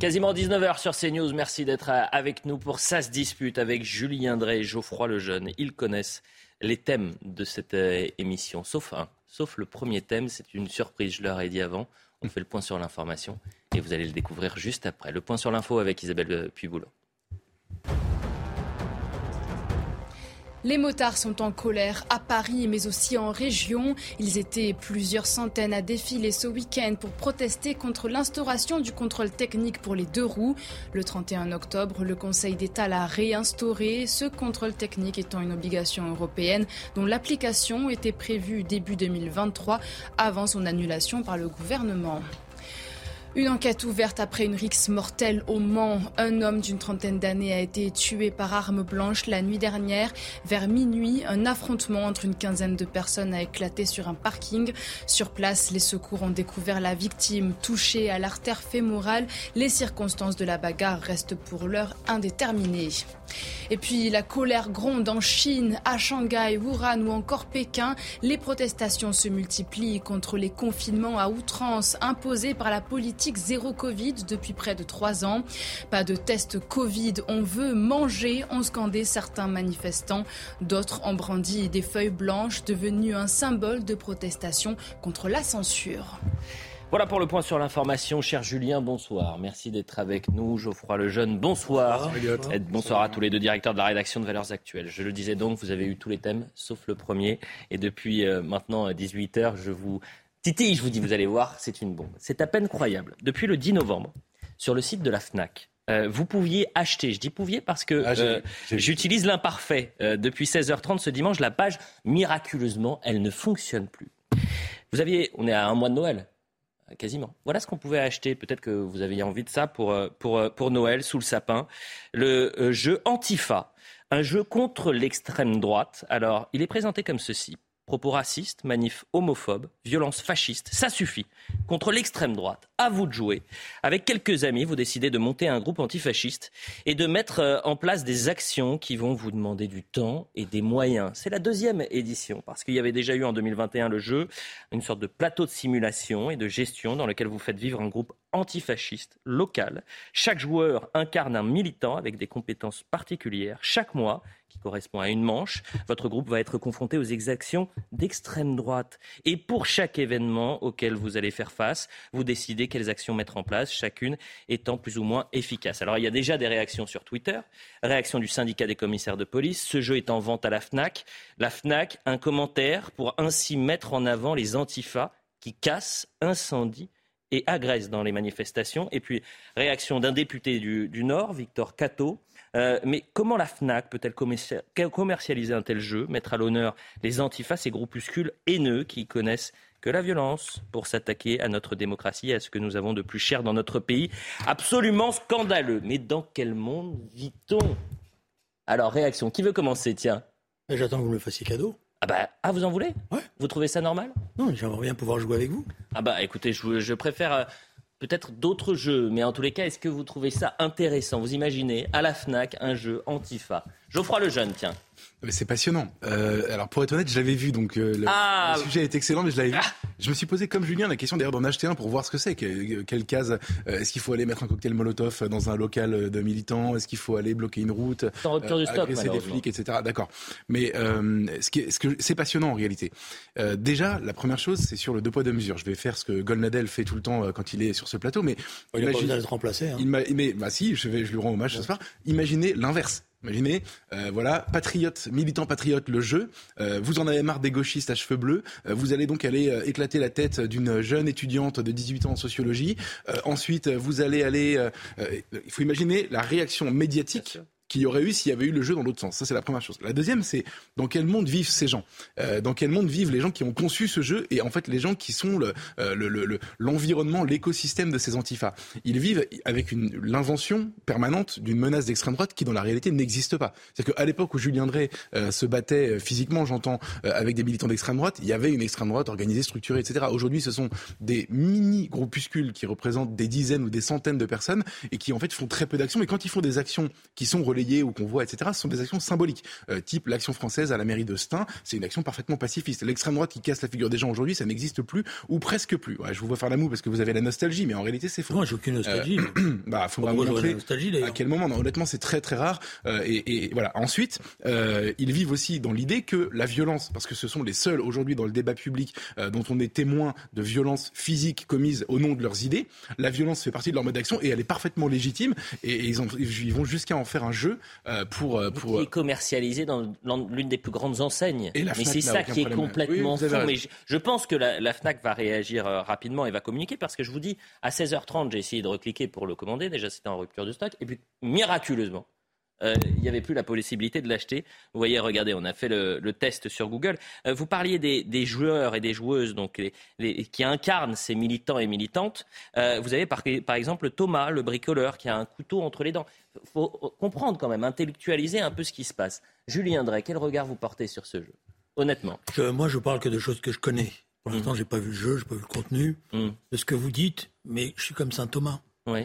Quasiment 19h sur CNews. Merci d'être avec nous pour Ça se dispute avec Julien Drey et Geoffroy Lejeune. Ils connaissent les thèmes de cette euh, émission, sauf un. Sauf le premier thème, c'est une surprise, je leur ai dit avant. On fait le point sur l'information et vous allez le découvrir juste après. Le point sur l'info avec Isabelle Puyboulot. Les motards sont en colère à Paris, mais aussi en région. Ils étaient plusieurs centaines à défiler ce week-end pour protester contre l'instauration du contrôle technique pour les deux roues. Le 31 octobre, le Conseil d'État l'a réinstauré, ce contrôle technique étant une obligation européenne dont l'application était prévue début 2023 avant son annulation par le gouvernement. Une enquête ouverte après une rixe mortelle au Mans. Un homme d'une trentaine d'années a été tué par arme blanche la nuit dernière. Vers minuit, un affrontement entre une quinzaine de personnes a éclaté sur un parking. Sur place, les secours ont découvert la victime touchée à l'artère fémorale. Les circonstances de la bagarre restent pour l'heure indéterminées. Et puis la colère gronde en Chine, à Shanghai, Wuhan ou encore Pékin. Les protestations se multiplient contre les confinements à outrance imposés par la politique zéro Covid depuis près de trois ans. Pas de test Covid, on veut manger, ont scandé certains manifestants. D'autres ont brandi des feuilles blanches devenues un symbole de protestation contre la censure. Voilà pour le point sur l'information. Cher Julien, bonsoir. Merci d'être avec nous. Geoffroy Lejeune, bonsoir. Bonsoir, bonsoir à tous les deux directeurs de la rédaction de Valeurs Actuelles. Je le disais donc, vous avez eu tous les thèmes, sauf le premier. Et depuis euh, maintenant 18 heures, je vous titille, je vous dis, vous allez voir, c'est une bombe. C'est à peine croyable. Depuis le 10 novembre, sur le site de la FNAC, euh, vous pouviez acheter, je dis pouviez parce que Ah, euh, j'utilise l'imparfait. Euh, depuis 16h30 ce dimanche, la page, miraculeusement, elle ne fonctionne plus. Vous aviez, on est à un mois de Noël, euh, quasiment. Voilà ce qu'on pouvait acheter. Peut-être que vous aviez envie de ça pour, euh, pour, euh, pour Noël, sous le sapin. Le euh, jeu Antifa, un jeu contre l'extrême droite. Alors, il est présenté comme ceci. Propos racistes, manifs homophobes, violences fascistes, ça suffit. Contre l'extrême droite, à vous de jouer. Avec quelques amis, vous décidez de monter un groupe antifasciste et de mettre euh, en place des actions qui vont vous demander du temps et des moyens. C'est la deuxième édition, parce qu'il y avait déjà eu en 2021 le jeu, une sorte de plateau de simulation et de gestion dans lequel vous faites vivre un groupe antifasciste local. Chaque joueur incarne un militant avec des compétences particulières. Chaque mois, correspond à une manche, votre groupe va être confronté aux exactions d'extrême droite. Et pour chaque événement auquel vous allez faire face, vous décidez quelles actions mettre en place, chacune étant plus ou moins efficace. Alors il y a déjà des réactions sur Twitter, réaction du syndicat des commissaires de police, ce jeu est en vente à la FNAC. La FNAC, un commentaire pour ainsi mettre en avant les antifas qui cassent, incendient et agressent dans les manifestations. Et puis, réaction d'un député du, du Nord, Victor Cato. Euh, mais comment la FNAC peut-elle commercia- commercialiser un tel jeu, mettre à l'honneur les antifas, ces groupuscules haineux qui connaissent que la violence pour s'attaquer à notre démocratie et à ce que nous avons de plus cher dans notre pays? Absolument scandaleux. Mais dans quel monde vit-on? Alors, réaction. Qui veut commencer? Tiens. Mais J'attends que vous me le fassiez cadeau. Ah bah, ah, vous en voulez? Ouais. Vous trouvez ça normal? Non, j'aimerais bien pouvoir jouer avec vous. Ah bah écoutez, je, je préfère euh, peut-être d'autres jeux, mais en tous les cas, est-ce que vous trouvez ça intéressant? Vous imaginez à la FNAC un jeu Antifa Geoffroy Lejeune, tiens. C'est passionnant. Euh, alors pour être honnête, je l'avais vu, donc euh, le, Ah. le sujet est excellent, mais je l'avais vu. Ah. Je me suis posé comme Julien la question d'ailleurs d'en acheter un pour voir ce que c'est. que- quelle case euh, Est-ce qu'il faut aller mettre un cocktail Molotov dans un local de militants? Est-ce qu'il faut aller bloquer une route en rupture de stock, agresser des flics, etc. D'accord. Mais euh, ce qui est, ce que c'est passionnant en réalité. Euh, déjà, la première chose, c'est sur le deux poids deux mesures. Je vais faire ce que Golnadel fait tout le temps quand il est sur ce plateau, mais Il n'a pas imagine- besoin d'être remplacé. Hein. il m'a- mais bah si, je vais, je lui rends hommage ce soir. Imaginez l'inverse. Imaginez, euh, voilà, patriote, militant patriote, le jeu. Euh, vous en avez marre des gauchistes à cheveux bleus. Euh, vous allez donc aller éclater la tête d'une jeune étudiante de 18 ans en sociologie. Ensuite, vous allez aller. il faut imaginer la réaction médiatique qu'il y aurait eu s'il y avait eu le jeu dans l'autre sens. Ça, c'est la première chose. La deuxième, c'est dans quel monde vivent ces gens? Euh, Dans quel monde vivent les gens qui ont conçu ce jeu et en fait les gens qui sont le, euh, le- le- le- l'environnement, l'écosystème de ces antifas. Ils vivent avec l'invention permanente d'une menace d'extrême droite qui dans la réalité n'existe pas. C'est-à-dire qu'à l'époque où Julien Drey euh, se battait euh, physiquement, j'entends, euh, avec des militants d'extrême droite, il y avait une extrême droite organisée, structurée, etc. Aujourd'hui, ce sont des mini groupuscules qui représentent des dizaines ou des centaines de personnes et qui en fait font très peu d'actions. Mais quand ils font des actions qui sont relayées ou qu'on voit, etc., ce sont des actions symboliques. Euh, type l'action française à la mairie de Stein, c'est une action parfaitement pacifiste. L'extrême droite qui casse la figure des gens aujourd'hui, ça n'existe plus ou presque plus. Ouais, je vous vois faire la moue parce que vous avez la nostalgie, mais en réalité, c'est faux. Moi, j'ai aucune nostalgie. bah, faudra vous montrer à quel moment Non, honnêtement, c'est très très rare. Euh, et, et voilà. Ensuite, euh, ils vivent aussi dans l'idée que la violence, parce que ce sont les seuls aujourd'hui dans le débat public euh, dont on est témoin de violences physiques commises au nom de leurs idées. La violence fait partie de leur mode d'action et elle est parfaitement légitime. Et, et ils, ont- ils vont jusqu'à en faire un jeu euh, pour euh, pour. qui est commercialisé dans l'un- l'une des plus grandes enseignes. Et la mais c'est ça qui est problème. complètement Oui, fou. Mais je, je pense que la, la Fnac va réagir euh, rapidement et va communiquer parce que je vous dis, à 16h30, j'ai essayé de recliquer pour le commander. Déjà, c'était en rupture de stock. Et puis, miraculeusement, euh, il n'y avait plus la possibilité de l'acheter. Vous voyez, regardez, on a fait le, le test sur Google. Euh, vous parliez des, des joueurs et des joueuses donc les, les- qui incarnent ces militants et militantes. Euh, vous avez par, par exemple Thomas, le bricoleur, qui a un couteau entre les dents. Il faut comprendre quand même, intellectualiser un peu ce qui se passe. Julien Drey, quel regard vous portez sur ce jeu Honnêtement? Je- moi, je parle que de choses que je connais. Pour l'instant, j'ai pas vu le jeu, j'ai pas vu le contenu Mm. de ce que vous dites, mais je suis comme saint Thomas. Oui. Euh,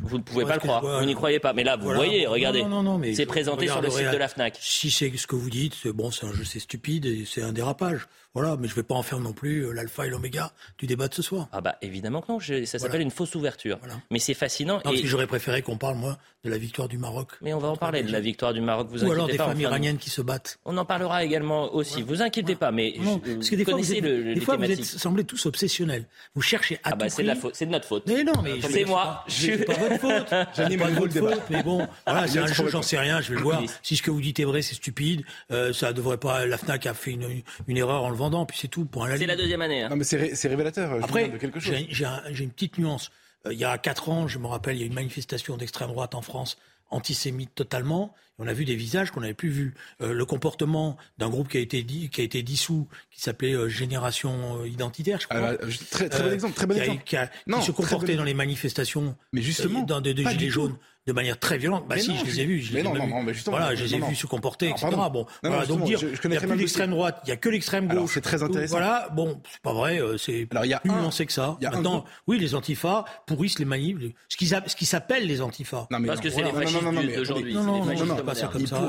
Vous ne pouvez pas le croire. vois. Vous n'y croyez pas. Mais là, vous Voilà. voyez, regardez. non, non, non, mais C'est présenté sur le site de la FNAC. Si c'est ce que vous dites, c'est bon, c'est un jeu, c'est stupide et c'est un dérapage. Voilà, mais je vais pas en faire non plus euh, l'alpha et l'oméga du débat de ce soir. Ah bah évidemment que non, je- ça s'appelle une fausse ouverture. Voilà. Mais c'est fascinant. Non, et- j'aurais préféré qu'on parle, moi, de la victoire du Maroc. Mais on va en parler de la victoire du Maroc, vous Ou alors des pas. femmes iraniennes qui se battent. On en parlera également aussi. Vous inquiétez pas, mais Non, je- parce que des fois, vous êtes, le, des les fois, vous êtes thématiques. semblez tous obsessionnels. Vous cherchez à Ah bah c'est de, notre faute. Mais non, mais je C'est moi. C'est pas, c'est pas votre faute. J'anime C'est pas votre débat. faute, mais bon, voilà, c'est un jeu, j'en sais rien. Je vais le voir. Si ce que vous dites est vrai, c'est stupide. Euh, ça devrait pas. La Fnac a fait une, une erreur en le vendant, puis c'est tout. C'est la deuxième année. hein. Non, mais c'est ré- c'est révélateur. Après, de quelque chose. j'ai j'ai un- j'ai une petite nuance. Euh, il y a quatre ans, je me rappelle, il y a eu une manifestation d'extrême droite en France, antisémite totalement. On a vu des visages qu'on n'avait plus vus. Euh, le comportement d'un groupe qui a été dit, qui a été dissous, qui s'appelait euh, Génération euh, Identitaire, je crois. Ah, bah, très très bon Euh, exemple. Très bon qui a- exemple. qui a- qui Non, se très comportait bon dans les manifestations Mais justement, dans des, des gilets jaunes de manière très violente. Bah Mais si, non, je les ai vus. Je mais les non, non, non, mais justement, voilà, je les ai vus se comporter, Alors, etc. pardon. Bon, Non, non, voilà, donc dire, je- je il connais n'y a plus d'extrême droite, il n'y a que l'extrême gauche. c'est très intéressant. Voilà, bon, c'est pas vrai, euh, c'est Alors, il y a plus un- nuancé que ça. y a Maintenant, oui, les antifas pourrissent les manifs, ce qu'ils ce qui s'appelle les antifas. Non, mais Parce non, que c'est voilà. les fascistes d'aujourd'hui. Non, non, non, pas ça comme ça.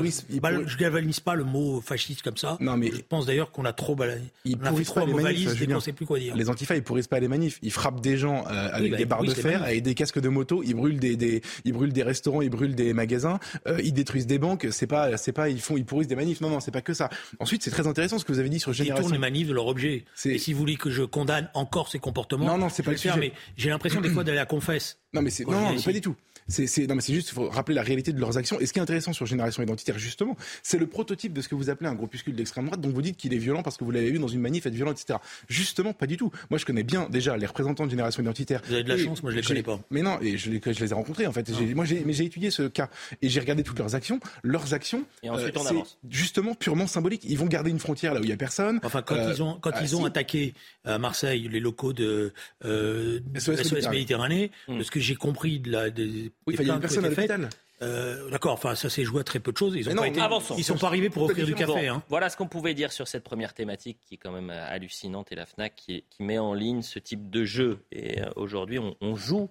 Je galvanise pas le mot fasciste comme ça. Non, mais- Je pense d'ailleurs qu'on a trop balayé. Ils On a fait pourrissent trop pas les manifs, qu'on sait plus quoi dire. Les antifas, ils pourrissent pas les manifs. Ils frappent des gens euh, avec bah, des barres de fer, avec des casques de moto. Ils brûlent des, des, ils brûlent des restaurants, ils brûlent des magasins, euh, ils détruisent des banques. C'est pas, c'est pas, ils font, ils pourrissent des manifs. Non, non, c'est pas que ça. Ensuite, c'est très intéressant ce que vous avez dit sur Ils tournent génération. les manifs de leur objet. Et si vous voulez que je condamne encore ces comportements, Non, non, c'est pas le faire, mais j'ai l'impression des fois d'aller à confesse. Non, mais c'est non, non, pas du tout. C'est, c'est, non, mais c'est juste, faut rappeler la réalité de leurs actions. Et ce qui est intéressant sur Génération Identitaire, justement, c'est le prototype de ce que vous appelez un groupuscule d'extrême droite, dont vous dites qu'il est violent parce que vous l'avez vu dans une manif être violent, etc. Justement, pas du tout. Moi, je connais bien déjà les représentants de Génération Identitaire. Vous avez de la Et chance, moi, je les connais pas. Mais non, et je les, je les ai rencontrés en fait. J'ai- Moi, j'ai, mais j'ai étudié ce cas et j'ai regardé toutes leurs actions. Leurs actions, Et ensuite, on c'est avance. justement purement symbolique. Ils vont garder une frontière là où il y a personne. Enfin, quand Euh, ils ont, quand ah, ils ont si. attaqué à Marseille les locaux de euh, SOS SOS, Méditerranée, Mm. de ce que j'ai compris de la, des, Oui, il y a une personne à l'hôpital. euh, D'accord, enfin ça s'est joué à très peu de choses. Ils Mais ont non, pas été, ils sont pas arrivés pour offrir du café. Bon, Hein. Voilà ce qu'on pouvait dire sur cette première thématique qui est quand même euh, hallucinante et la FNAC qui, qui met en ligne ce type de jeu. Et euh, aujourd'hui, on, on joue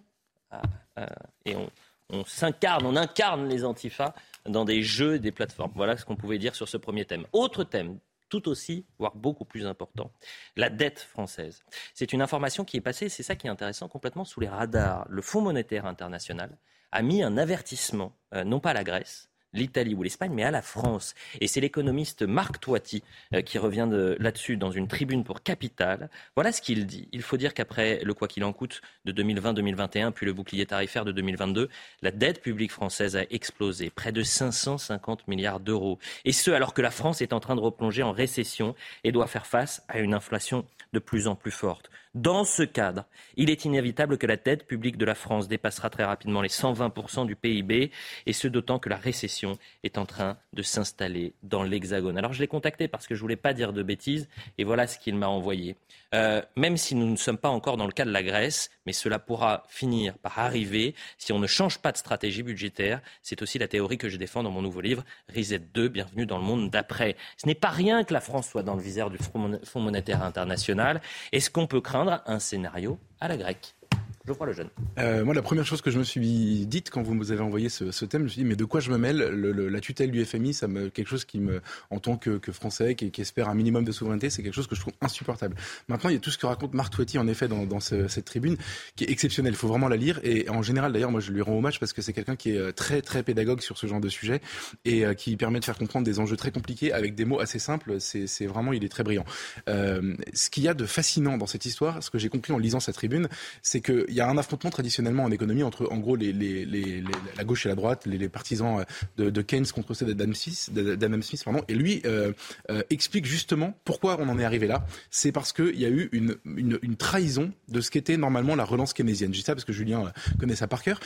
à- à- et on, on s'incarne, on incarne les antifas dans des jeux et des plateformes. Voilà ce qu'on pouvait dire sur ce premier thème. Autre thème, tout aussi, voire beaucoup plus important, la dette française. C'est une information qui est passée, c'est ça qui est intéressant, complètement sous les radars. Le Fonds monétaire international a mis un avertissement, euh, non pas à la Grèce, l'Italie ou l'Espagne, mais à la France. Et c'est l'économiste Marc Toiti euh, qui revient là-dessus dans une tribune pour Capital. Voilà ce qu'il dit. Il faut dire qu'après le quoi qu'il en coûte de 2020-2021, puis le bouclier tarifaire de 2022, la dette publique française a explosé, près de 550 milliards d'euros. Et ce, alors que la France est en train de replonger en récession et doit faire face à une inflation de plus en plus forte. Dans ce cadre, il est inévitable que la dette publique de la France dépassera très rapidement les 120% du PIB, et ce d'autant que la récession est en train de s'installer dans l'Hexagone. Alors je l'ai contacté parce que je voulais pas dire de bêtises, et voilà ce qu'il m'a envoyé. Euh, même si nous ne sommes pas encore dans le cas de la Grèce, mais cela pourra finir par arriver si on ne change pas de stratégie budgétaire. C'est aussi la théorie que je défends dans mon nouveau livre, Reset 2, Bienvenue dans le monde d'après. Ce n'est pas rien que la France soit dans le viseur du Fonds monétaire international. Est-ce qu'on peut craindre un scénario à la grecque. Euh, moi, la première chose que je me suis dite quand vous nous avez envoyé ce, thème, je me suis dit, mais de quoi je me mêle La tutelle du FMI, ça me, quelque chose qui me, en tant que, Français, qui, espère un minimum de souveraineté, c'est quelque chose que je trouve insupportable. Maintenant, il y a tout ce que raconte Marc Toiti, en effet, dans, cette tribune, qui est exceptionnel. Il faut vraiment la lire. Et en général, d'ailleurs, moi, je lui rends hommage parce que c'est quelqu'un qui est euh, très, très pédagogue sur ce genre de sujet et euh, qui permet de faire comprendre des enjeux très compliqués avec des mots assez simples. C'est vraiment, il est très brillant. ce qu'il y a de fascinant dans cette histoire, ce que j'ai compris en lisant sa tribune, c'est que y a un affrontement traditionnellement en économie entre, en gros, la gauche et la droite, les, partisans euh, de, Keynes contre ceux d'Adam Smith, Smith pardon, et lui euh, euh, explique justement pourquoi on en est arrivé là. C'est parce qu'il y a eu une, trahison de ce qu'était normalement la relance keynésienne. Je dis ça parce que Julien connaît ça par cœur.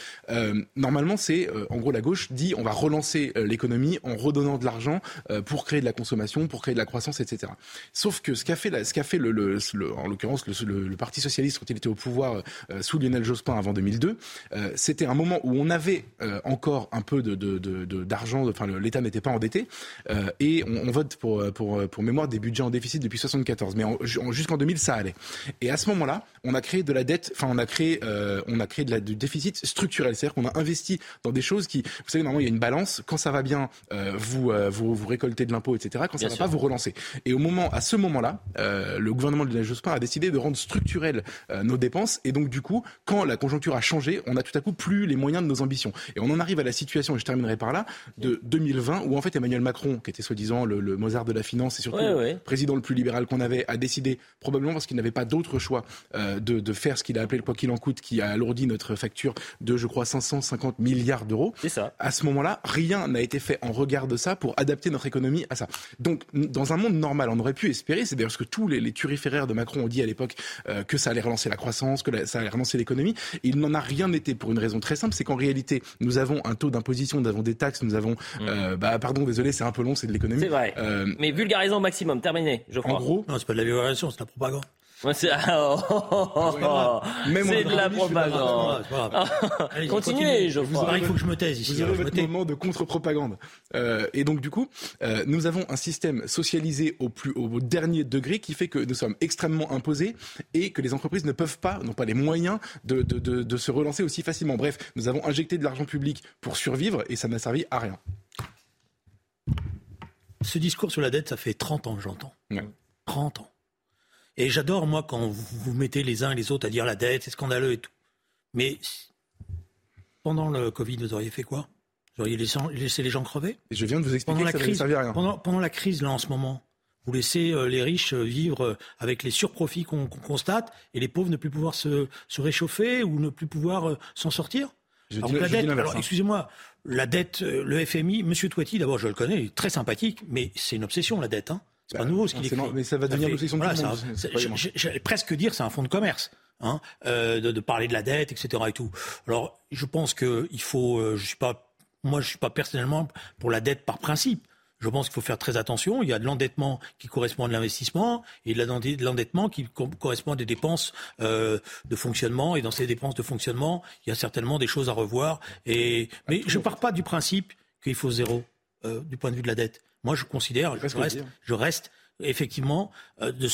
normalement, c'est en gros la gauche dit on va relancer l'économie en redonnant de l'argent pour créer de la consommation, pour créer de la croissance, etc. Sauf que ce qu'a fait, ce qu'a fait le, en l'occurrence le, Parti socialiste quand il était au pouvoir sous Lionel Jospin avant 2002, euh, c'était un moment où on avait euh, encore un peu d'argent, de, enfin l'État n'était pas endetté, euh, et on, vote pour, pour, pour mémoire des budgets en déficit depuis 74, mais jusqu'en 2000 ça allait. Et à ce moment-là, on a créé de la dette, enfin on a créé, on a créé de la, du déficit structurel, c'est-à-dire qu'on a investi dans des choses qui, vous savez, normalement il y a une balance, quand ça va bien, vous, vous, vous récoltez de l'impôt, etc. Quand ça ne va pas, vous relancez. Et au moment, à ce moment-là, le gouvernement de Lionel Jospin a décidé de rendre structurelles nos dépenses, et donc du coup, quand la conjoncture a changé, on a tout à coup plus les moyens de nos ambitions. Et on en arrive à la situation, et je terminerai par là, de 2020, où en fait Emmanuel Macron, qui était soi-disant le, Mozart de la finance et surtout le président le plus libéral qu'on avait, a décidé, probablement parce qu'il n'avait pas d'autre choix, euh, de, faire ce qu'il a appelé le quoi qu'il en coûte, qui a alourdi notre facture de, je crois, 550 milliards d'euros. C'est ça. À ce moment-là, rien n'a été fait en regard de ça pour adapter notre économie à ça. Donc, dans un monde normal, on aurait pu espérer, c'est d'ailleurs ce que tous les, les turiféraires de Macron ont dit à l'époque, euh, que ça allait relancer la croissance, que ça allait relancer l'économie. Il n'en a rien été pour une raison très simple, c'est qu'en réalité, nous avons un taux d'imposition, nous avons des taxes, nous avons, mmh. euh, bah, pardon, désolé, c'est un peu long, c'est de l'économie. C'est vrai. Euh, Mais vulgarisons au maximum, terminé, je crois. En gros, non, c'est pas de la vulgarisation, c'est de la propagande. c'est de la propagande. Continuez, je crois. Il faut que je me taise ici. Vous avez votre moment de contre-propagande. Euh, et donc, du coup, euh, nous avons un système socialisé au, plus, au dernier degré qui fait que nous sommes extrêmement imposés et que les entreprises ne peuvent pas, n'ont pas les moyens de, de, de, de se relancer aussi facilement. Bref, nous avons injecté de l'argent public pour survivre et ça n'a servi à rien. Ce discours sur la dette, ça fait 30 ans que j'entends. 30 ans. Et j'adore, moi, quand vous, vous mettez les uns et les autres à dire la dette, c'est scandaleux et tout. Mais pendant le Covid, vous auriez fait quoi? Vous auriez laissé, les gens crever? Et Je viens de vous expliquer pendant que la crise, à rien. Pendant, la crise, là, en ce moment, vous laissez euh, les riches euh, vivre euh, avec les surprofits qu'on constate et les pauvres ne plus pouvoir se, réchauffer ou ne plus pouvoir s'en sortir? Je dis, la dette, alors, excusez-moi, la dette, le FMI, Monsieur Toiti, d'abord, je le connais, il est très sympathique, mais c'est une obsession, la dette. Hein. C'est pas bah, nouveau ce qu'il écrit. Mais ça va devenir l'obsession de tout le monde. J'allais presque dire c'est un fonds de commerce. Hein, euh, de, de, parler de la dette, etc. et tout. Alors, je pense que il faut. Euh, je suis pas. Moi, je suis pas personnellement pour la dette par principe. Je pense qu'il faut faire très attention. Il y a de l'endettement qui correspond à de l'investissement et de l'endettement qui correspond à des dépenses euh, de fonctionnement. Et dans ces dépenses de fonctionnement, il y a certainement des choses à revoir. Et mais je pars pas du principe qu'il faut zéro euh, du point de vue de la dette. Moi, je considère, je reste, je reste, effectivement, euh, de,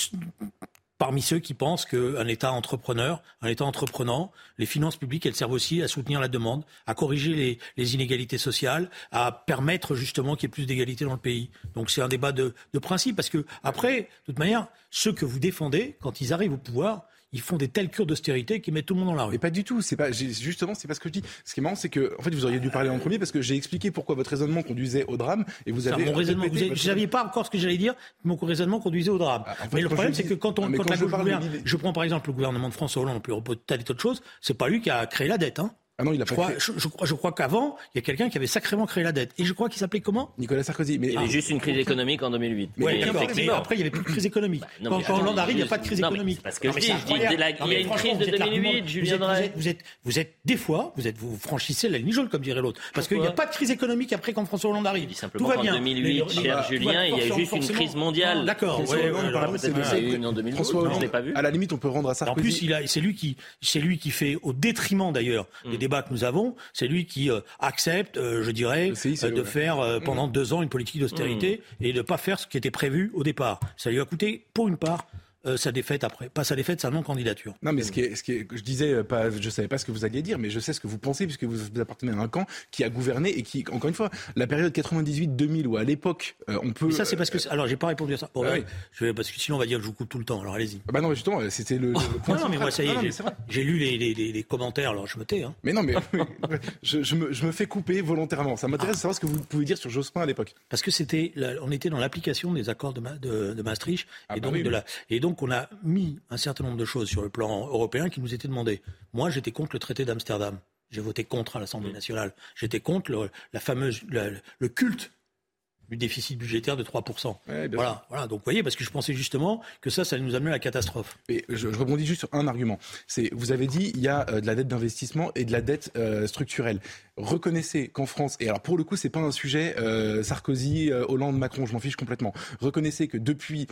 parmi ceux qui pensent qu'un État entrepreneur, un État entreprenant, les finances publiques, elles servent aussi à soutenir la demande, à corriger les, inégalités sociales, à permettre justement qu'il y ait plus d'égalité dans le pays. Donc c'est un débat de, de principe, parce que après, de toute manière, ceux que vous défendez, quand ils arrivent au pouvoir, ils font des telles cures d'austérité qui mettent tout le monde dans la rue. Mais pas du tout. C'est pas justement, c'est pas ce que je dis. Ce qui est marrant, c'est que en fait, vous auriez dû parler en premier parce que j'ai expliqué pourquoi votre raisonnement conduisait au drame et vous avez. mon raisonnement, vous ne saviez pas encore ce que j'allais dire. Mon raisonnement conduisait au drame. Ah, mais le problème, c'est que quand on, quand, je, je, prends par exemple le gouvernement de François Hollande, plus tas d'autres choses, c'est pas lui qui a créé la dette. Hein. Ah non, il a je crois, je, crois, je crois qu'avant, il y a quelqu'un qui avait sacrément créé la dette. Et je crois qu'il s'appelait comment? Nicolas Sarkozy. Mais il y avait juste une crise économique en 2008. Mais, mais après, il n'y avait plus de crise économique. Bah, quand, quand Hollande arrive, il n'y a pas de crise économique. Parce que je dis, il y a une crise de 2008, Julien Drey. Vous êtes, vous êtes, des fois, vous êtes, vous franchissez la ligne jaune, comme dirait l'autre. Parce qu'il n'y a pas de crise économique après quand François Hollande arrive. Tout va bien. En 2008, cher Julien, il y a juste une crise mondiale. D'accord. une en 2008, je l'ai pas vu. À la limite, on peut rendre à Sarkozy. En plus, c'est lui qui, c'est lui qui fait, au détriment d'ailleurs des débats que nous avons, c'est lui qui euh, accepte, euh, je dirais, euh, de faire pendant mm. deux ans une politique d'austérité mm. et de ne pas faire ce qui était prévu au départ. Ça lui a coûté, pour une part, euh, sa défaite après. Pas sa défaite, sa non-candidature. Non, mais ce qui est, ce qui est, je disais, euh, pas, je savais pas ce que vous alliez dire, mais je sais ce que vous pensez puisque vous appartenez à un camp qui a gouverné et qui, encore une fois, la période 98-2000 où à l'époque euh, on peut. Mais ça, c'est parce que. Alors, j'ai pas répondu à ça. Bon, ah je vais, parce que sinon, on va dire que je vous coupe tout le temps. Alors, allez-y. Bah non, mais justement, c'était le, point. non, mais moi, ça y est, j'ai lu les, les, les, commentaires, alors je me tais. Hein. Mais non, mais je, je, me, je, me, fais couper volontairement. Ça m'intéresse de savoir ce que vous pouvez dire sur Jospin à l'époque. Parce que c'était, on était dans l'application des accords de, de, de Maastricht ah et, bah donc de la, et donc on a mis un certain nombre de choses sur le plan européen qui nous étaient demandées. Moi, j'étais contre le traité d'Amsterdam. J'ai voté contre à l'Assemblée nationale. J'étais contre le, la fameuse, le culte du déficit budgétaire de 3%. voilà, voilà. Donc, vous voyez, parce que je pensais justement que ça, ça nous amener à la catastrophe. Et je, rebondis juste sur un argument. C'est, vous avez dit, il y a euh, de la dette d'investissement et de la dette euh, structurelle. Reconnaissez qu'en France, et alors pour le coup, c'est pas un sujet euh, Sarkozy, Hollande, Macron, je m'en fiche complètement. Reconnaissez que depuis,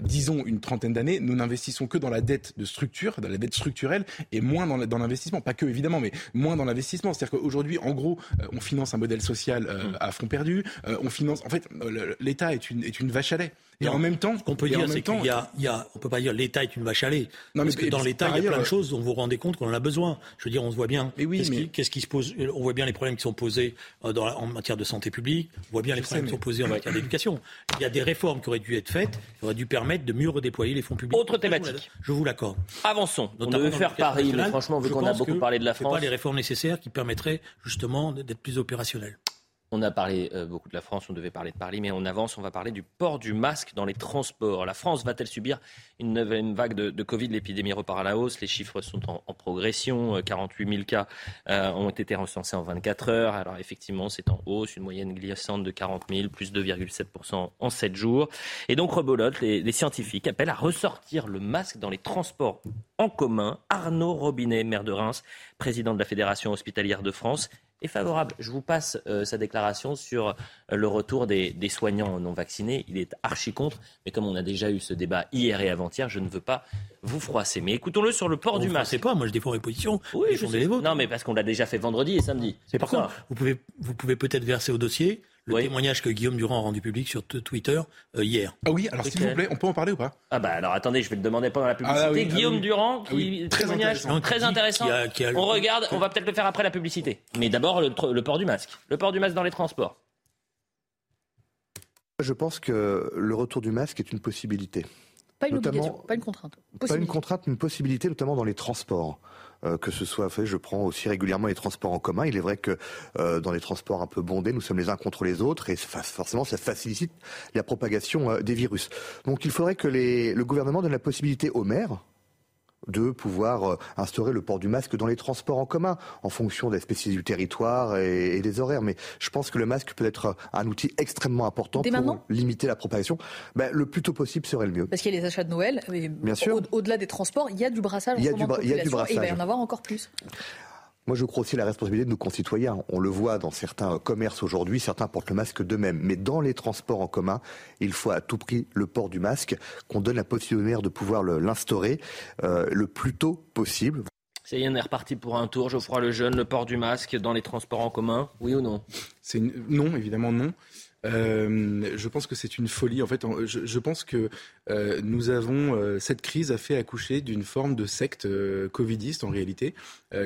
disons, une trentaine d'années, nous n'investissons que dans la dette de structure, dans la dette structurelle, et moins dans l'investissement. Pas que, évidemment, mais moins dans l'investissement. C'est-à-dire qu'aujourd'hui, en gros, on finance un modèle social mmh. à fond perdu, on finance en fait, l'État est une, est une vache à lait. Et en même temps, ce qu'on peut dire, c'est qu'il y a, il y a, on peut pas dire l'État est une vache à lait. Non, parce que dans l'État, il y a plein de choses dont vous vous rendez compte qu'on en a besoin. Je veux dire, on se voit bien. Mais oui, qu'est-ce, qui, se pose On voit bien les problèmes qui sont posés euh, en matière de santé publique. On voit bien les problèmes qui sont posés en matière d'éducation. Il y a des réformes qui auraient dû être faites, qui auraient dû permettre de mieux redéployer les fonds publics. Autre thématique. Je vous l'accorde. Avançons. On devait faire Paris, mais franchement, vu qu'on a beaucoup parlé de la France, pas les réformes nécessaires qui permettraient justement d'être plus opérationnelles. On a parlé euh, beaucoup de la France, on devait parler de Paris, mais on avance, on va parler du port du masque dans les transports. La France va-t-elle subir une neuvième vague de, Covid? L'épidémie repart à la hausse, les chiffres sont en, progression, 48 euh, 000 cas euh, ont été recensés en 24 heures. Alors effectivement, c'est en hausse, une moyenne glissante de 40 000, plus 2,7% en 7 jours. Et donc, rebolote, les scientifiques appellent à ressortir le masque dans les transports en commun. Arnaud Robinet, maire de Reims, président de la Fédération hospitalière de France, est favorable. Je vous passe euh, sa déclaration sur euh, le retour des, soignants non vaccinés. Il est archi contre, mais comme on a déjà eu ce débat hier et avant-hier, je ne veux pas vous froisser. Mais écoutons-le sur le port du masque. C'est pas, moi je défends mes positions. Oui, je les vôtres. Non, mais parce qu'on l'a déjà fait vendredi et samedi. C'est par contre, vous pouvez, vous pouvez peut-être verser au dossier le témoignage que Guillaume Durand a rendu public sur Twitter euh, hier. Ah oui, alors s'il vous plaît, on peut en parler ou pas Ah bah alors attendez, je vais le demander pendant la publicité. Ah Guillaume Durand, qui très témoignage très intéressant. On regarde, on va peut-être le faire après la publicité. Mais d'abord le, port du masque. Le port du masque dans les transports. Je pense que le retour du masque est une possibilité. Pas une obligation, pas une contrainte. Pas une contrainte, une possibilité, notamment dans les transports. Euh, que ce soit fait, je prends aussi régulièrement les transports en commun. Il est vrai que euh, dans les transports un peu bondés, nous sommes les uns contre les autres et forcément ça facilite la propagation euh, des virus. Donc il faudrait que les, le gouvernement donne la possibilité aux maires de pouvoir euh, instaurer le port du masque dans les transports en commun, en fonction des spécificités du territoire et, des horaires. Mais je pense que le masque peut être un outil extrêmement important pour limiter la propagation. Ben, le plus tôt possible serait le mieux. Parce qu'il y a les achats de Noël. Bien sûr. Au-delà des transports, il y a du brassage. Il y a, du, il y a du brassage. Et il va y en avoir encore plus. Moi, je crois aussi à la responsabilité de nos concitoyens. On le voit dans certains commerces aujourd'hui, certains portent le masque d'eux-mêmes. Mais dans les transports en commun, il faut à tout prix le port du masque, qu'on donne la possibilité de pouvoir l'instaurer euh, le plus tôt possible. C'est y on est reparti pour un tour. Geoffroy Lejeune, le port du masque dans les transports en commun, oui ou non? Non, évidemment non. Euh, je pense que c'est une folie. En fait, je, pense que euh, nous avons euh, cette crise a fait accoucher d'une forme de secte covidiste en réalité,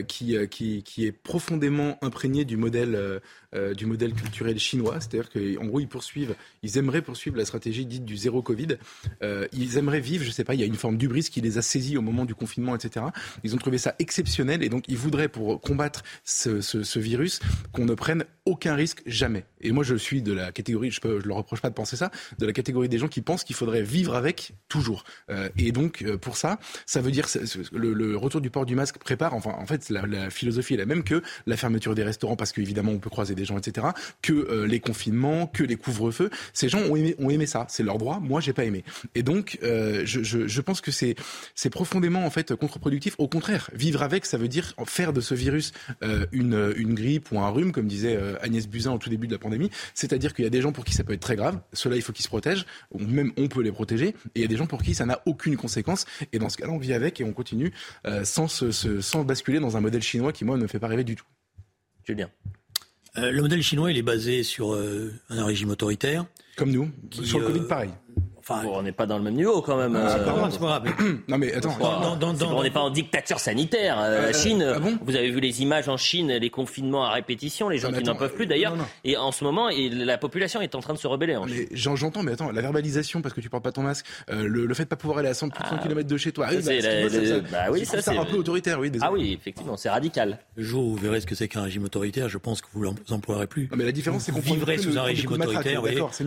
qui, qui, qui est profondément imprégnée du modèle du modèle culturel chinois. C'est-à-dire qu'en gros, ils poursuivent, ils aimeraient poursuivre la stratégie dite du zéro Covid. ils aimeraient vivre, je sais pas, il y a une forme d'ubris qui les a saisis au moment du confinement, etc. Ils ont trouvé ça exceptionnel et donc ils voudraient pour combattre ce, virus qu'on ne prenne aucun risque jamais. Et moi, je suis de la catégorie, je ne leur reproche pas de penser ça, de la catégorie des gens qui pensent qu'il faudrait vivre avec toujours. Euh, et donc euh, pour ça, ça veut dire le, le, retour du port du masque prépare. Enfin, en fait, la, philosophie est la même que la fermeture des restaurants parce qu'évidemment on peut croiser des gens, etc. Que euh, les confinements, que les couvre-feux. Ces gens ont aimé, ça. C'est leur droit. Moi, j'ai pas aimé. Et donc, euh, je, pense que c'est profondément en fait contre-productif. Au contraire, vivre avec, ça veut dire faire de ce virus euh, une grippe ou un rhume, comme disait Agnès Buzyn au tout début de la pandémie. C'est-à-dire qu'il y a des gens pour qui ça peut être très grave. Ceux-là, il faut qu'ils se protègent. Même on peut les protéger. Et il y a des gens pour qui ça n'a aucune conséquence. Et dans ce cas-là, on vit avec et on continue sans basculer dans un modèle chinois qui, moi, ne me fait pas rêver du tout. Julien. Euh, le modèle chinois, il est basé sur euh, un régime autoritaire. Comme nous. Qui, sur le Covid, pareil. Enfin, bon, on n'est pas dans le même niveau quand même. C'est pas grave, c'est pas grave. non mais attends, dans, dans, dans, on n'est pas en dictature sanitaire. Euh, la Chine, ah bon vous avez vu les images en Chine, les confinements à répétition, les gens qui n'en peuvent plus d'ailleurs. Et en ce moment, et la population est en train de se rebeller. En mais j'entends, mais attends, la verbalisation parce que tu portes pas ton masque, euh, le, le, fait de pas pouvoir aller à 100, ah, km de chez toi, oui, bah, la, ça, ça, bah oui, ça, c'est un peu autoritaire, oui. Désolé. Ah oui, effectivement, c'est radical. Le jour où vous verrez ce que c'est qu'un régime autoritaire, je pense que vous l'emploierez plus. Non, mais la différence, c'est qu'on vivrait sous un régime autoritaire.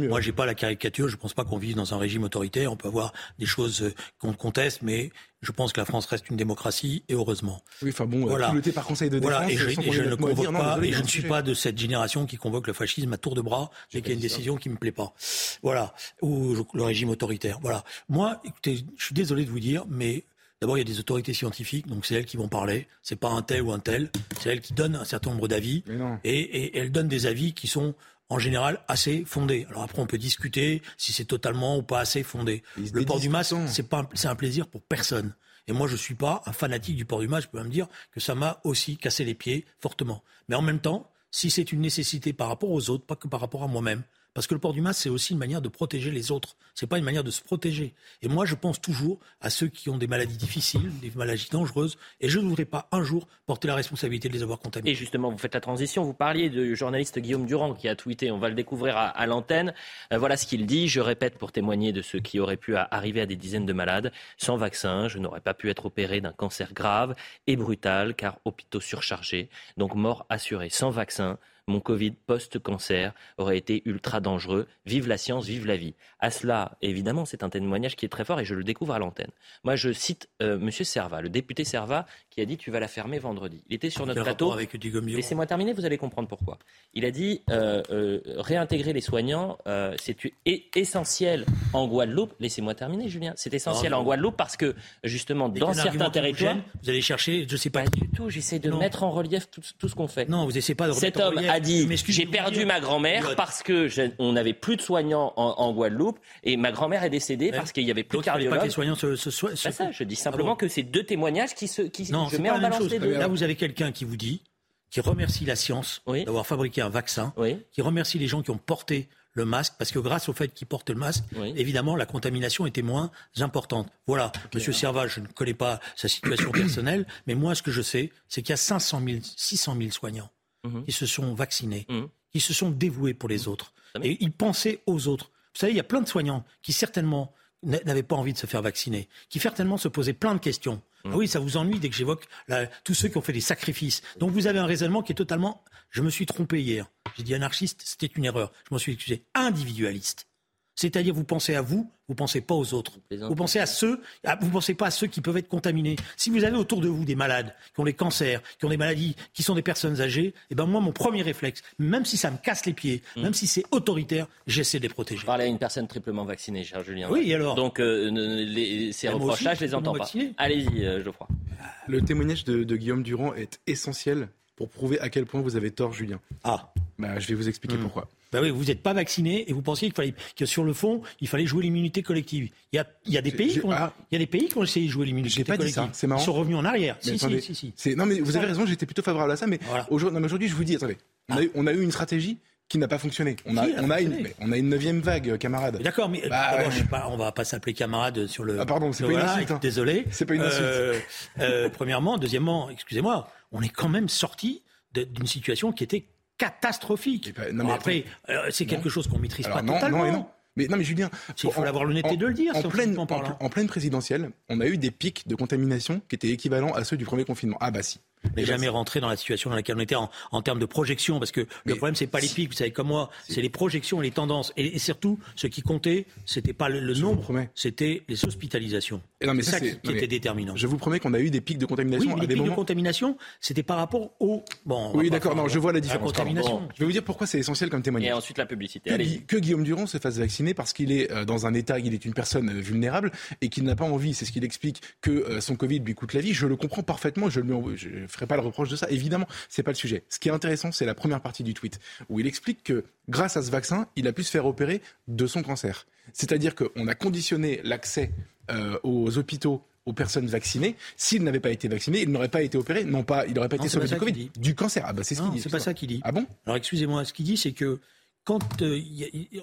Moi, j'ai pas la caricature. Je pense pas qu'on vive dans un régime autoritaire. On peut avoir des choses qu'on conteste, mais je pense que la France reste une démocratie et heureusement. Oui, enfin bon, voilà. piloté par Conseil de défense. Voilà, et je, et je ne convoque pas, non, et je ne suis pas de cette génération qui convoque le fascisme à tour de bras dès qu'il y a une décision qui me plaît pas. Voilà, ou le régime autoritaire. Voilà. Moi, écoutez, je suis désolé de vous dire, mais D'abord, il y a des autorités scientifiques, donc c'est elles qui vont parler. C'est pas un tel ou un tel. C'est elles qui donnent un certain nombre d'avis. Et, et, et, elles donnent des avis qui sont en général assez fondé. Alors après, on peut discuter si c'est totalement ou pas assez fondé. Le port du masque, c'est pas, c'est un plaisir pour personne. Et moi, je suis pas un fanatique du port du masque. Je peux même dire que ça m'a aussi cassé les pieds fortement. Mais en même temps, si c'est une nécessité par rapport aux autres, pas que par rapport à moi-même, parce que le port du masque, c'est aussi une manière de protéger les autres. C'est pas une manière de se protéger. Et moi, je pense toujours à ceux qui ont des maladies difficiles, des maladies dangereuses, et je ne voudrais pas un jour porter la responsabilité de les avoir contaminés. Et justement, vous faites la transition. Vous parliez du journaliste Guillaume Durand qui a tweeté. On va le découvrir à, l'antenne. Euh, voilà ce qu'il dit. Je répète pour témoigner de ce qui aurait pu arriver à des dizaines de malades. Sans vaccin, je n'aurais pas pu être opéré d'un cancer grave et brutal, car hôpitaux surchargés, donc mort assurée. Sans vaccin, mon Covid post-cancer aurait été ultra dangereux. Vive la science, vive la vie. À cela, évidemment, c'est un témoignage qui est très fort et je le découvre à l'antenne. Moi, je cite euh, M. Serva, le député Serva, qui a dit Tu vas la fermer vendredi. Il était sur notre plateau. Laissez-moi terminer, vous allez comprendre pourquoi. Il a dit euh, euh, Réintégrer les soignants, euh, c'est essentiel en Guadeloupe. Laissez-moi terminer, Julien. C'est essentiel en Guadeloupe parce que, justement, dans certains territoires. Vous allez chercher, je ne sais pas. Pas du tout, j'essaie de non. mettre en relief tout, tout ce qu'on fait. Non, vous essayez pas de Cet homme a dit J'ai perdu ma grand-mère parce que on n'avait plus de soignants en, en Guadeloupe et ma grand-mère est décédée parce qu'il n'y avait plus Donc, de cardiologues. Pas que les soignants se, se, se, pas ça, je dis simplement ah bon. que c'est deux témoignages qui se qui non, je mets en balance les deux. Là, vous avez quelqu'un qui vous dit qui remercie la science oui. d'avoir fabriqué un vaccin, oui. qui remercie les gens qui ont porté le masque, parce que grâce au fait qu'ils portent le masque, oui. évidemment, la contamination était moins importante. Voilà, okay. Monsieur Servat, je ne connais pas sa situation personnelle, mais moi, ce que je sais, c'est qu'il y a 500 000, 600 000 soignants mm -hmm. qui se sont vaccinés, mm -hmm. qui se sont dévoués pour les autres. Et ils pensaient aux autres. Vous savez, il y a plein de soignants qui certainement n'avaient pas envie de se faire vacciner, qui certainement se posaient plein de questions. Mmh. Ah oui, ça vous ennuie dès que j'évoque tous ceux qui ont fait des sacrifices. Donc vous avez un raisonnement qui est totalement. Je me suis trompé hier. J'ai dit anarchiste, c'était une erreur. Je m'en suis excusé. Individualiste. C'est-à-dire, vous pensez à vous, vous pensez pas aux autres. Vous pensez à ceux, vous pensez pas à ceux qui peuvent être contaminés. Si vous avez autour de vous des malades, qui ont des cancers, qui ont des maladies, qui sont des personnes âgées, eh ben moi, mon premier réflexe, même si ça me casse les pieds, mmh. même si c'est autoritaire, j'essaie de les protéger. Parler à une personne triplement vaccinée, cher Julien. Oui, alors. Donc, euh, les, ces reproches-là, je les entends pas. Allez-y, euh, Geoffroy. Le témoignage de, de Guillaume Durand est essentiel pour prouver à quel point vous avez tort, Julien. Ah. Bah, je vais vous expliquer mmh. pourquoi. Ben oui, vous n'êtes pas vacciné et vous pensiez qu'il fallait que sur le fond, il fallait jouer l'immunité collective. Il y a, il y a des pays qui ont, ah, il y a des pays qui ont essayé de jouer l'immunité collective. Dit ça, c'est marrant. Ils sont revenus en arrière. Mais si, attendez, si, si, si. Non mais vous avez raison, j'étais plutôt favorable à ça mais voilà. aujourd'hui, je vous dis attendez, on, ah. a eu, on a eu une stratégie qui n'a pas fonctionné. On a, on a, une, on a une neuvième vague, camarade. D'accord, mais bah, on va pas s'appeler camarade sur le. Ah pardon, c'est pas une insulte. Hein. Désolé. C'est pas une insulte. Euh, euh, premièrement, deuxièmement, excusez-moi, on est quand même sorti d'une situation qui était catastrophique. non, mais après, euh, c'est quelque chose qu'on maîtrise pas non, totalement. Non, non. Mais non, mais Julien, il faut avoir l'honnêteté de le dire. En pleine, en, pleine présidentielle, on a eu des pics de contamination qui étaient équivalents à ceux du premier confinement. Ah bah si. Mais jamais rentré dans la situation dans laquelle on était en, en termes de projection, parce que le problème c'est pas les pics, vous savez comme moi, c'est les projections et les tendances, et, surtout ce qui comptait, c'était pas le, nombre, c'était les hospitalisations. C'est ça, qui, était déterminant. Je vous promets qu'on a eu des pics de contamination oui, à les pics de contamination, c'était par rapport au bon. Oui, d'accord, non, je vois la différence. Je vais vous dire pourquoi c'est essentiel comme témoignage. Et ensuite la publicité. Que, que Guillaume Durand se fasse vacciner parce qu'il est euh, dans un état, il est une personne euh, vulnérable et qu'il n'a pas envie, c'est ce qu'il explique, que euh, son Covid lui coûte la vie. Je le comprends parfaitement. Je ferai pas le reproche de ça évidemment, c'est pas le sujet. Ce qui est intéressant, c'est la première partie du tweet où il explique que grâce à ce vaccin, il a pu se faire opérer de son cancer. C'est-à-dire qu'on a conditionné l'accès euh, aux hôpitaux aux personnes vaccinées. S'il n'avait pas été vacciné, il n'aurait pas été opéré, non pas, il n'aurait pas été sauvé du Covid, du cancer. Ah bah c'est ce qu'il dit. C'est pas ça qu'il dit. Ah bon? Alors excusez-moi, ce qu'il dit, c'est que quand euh,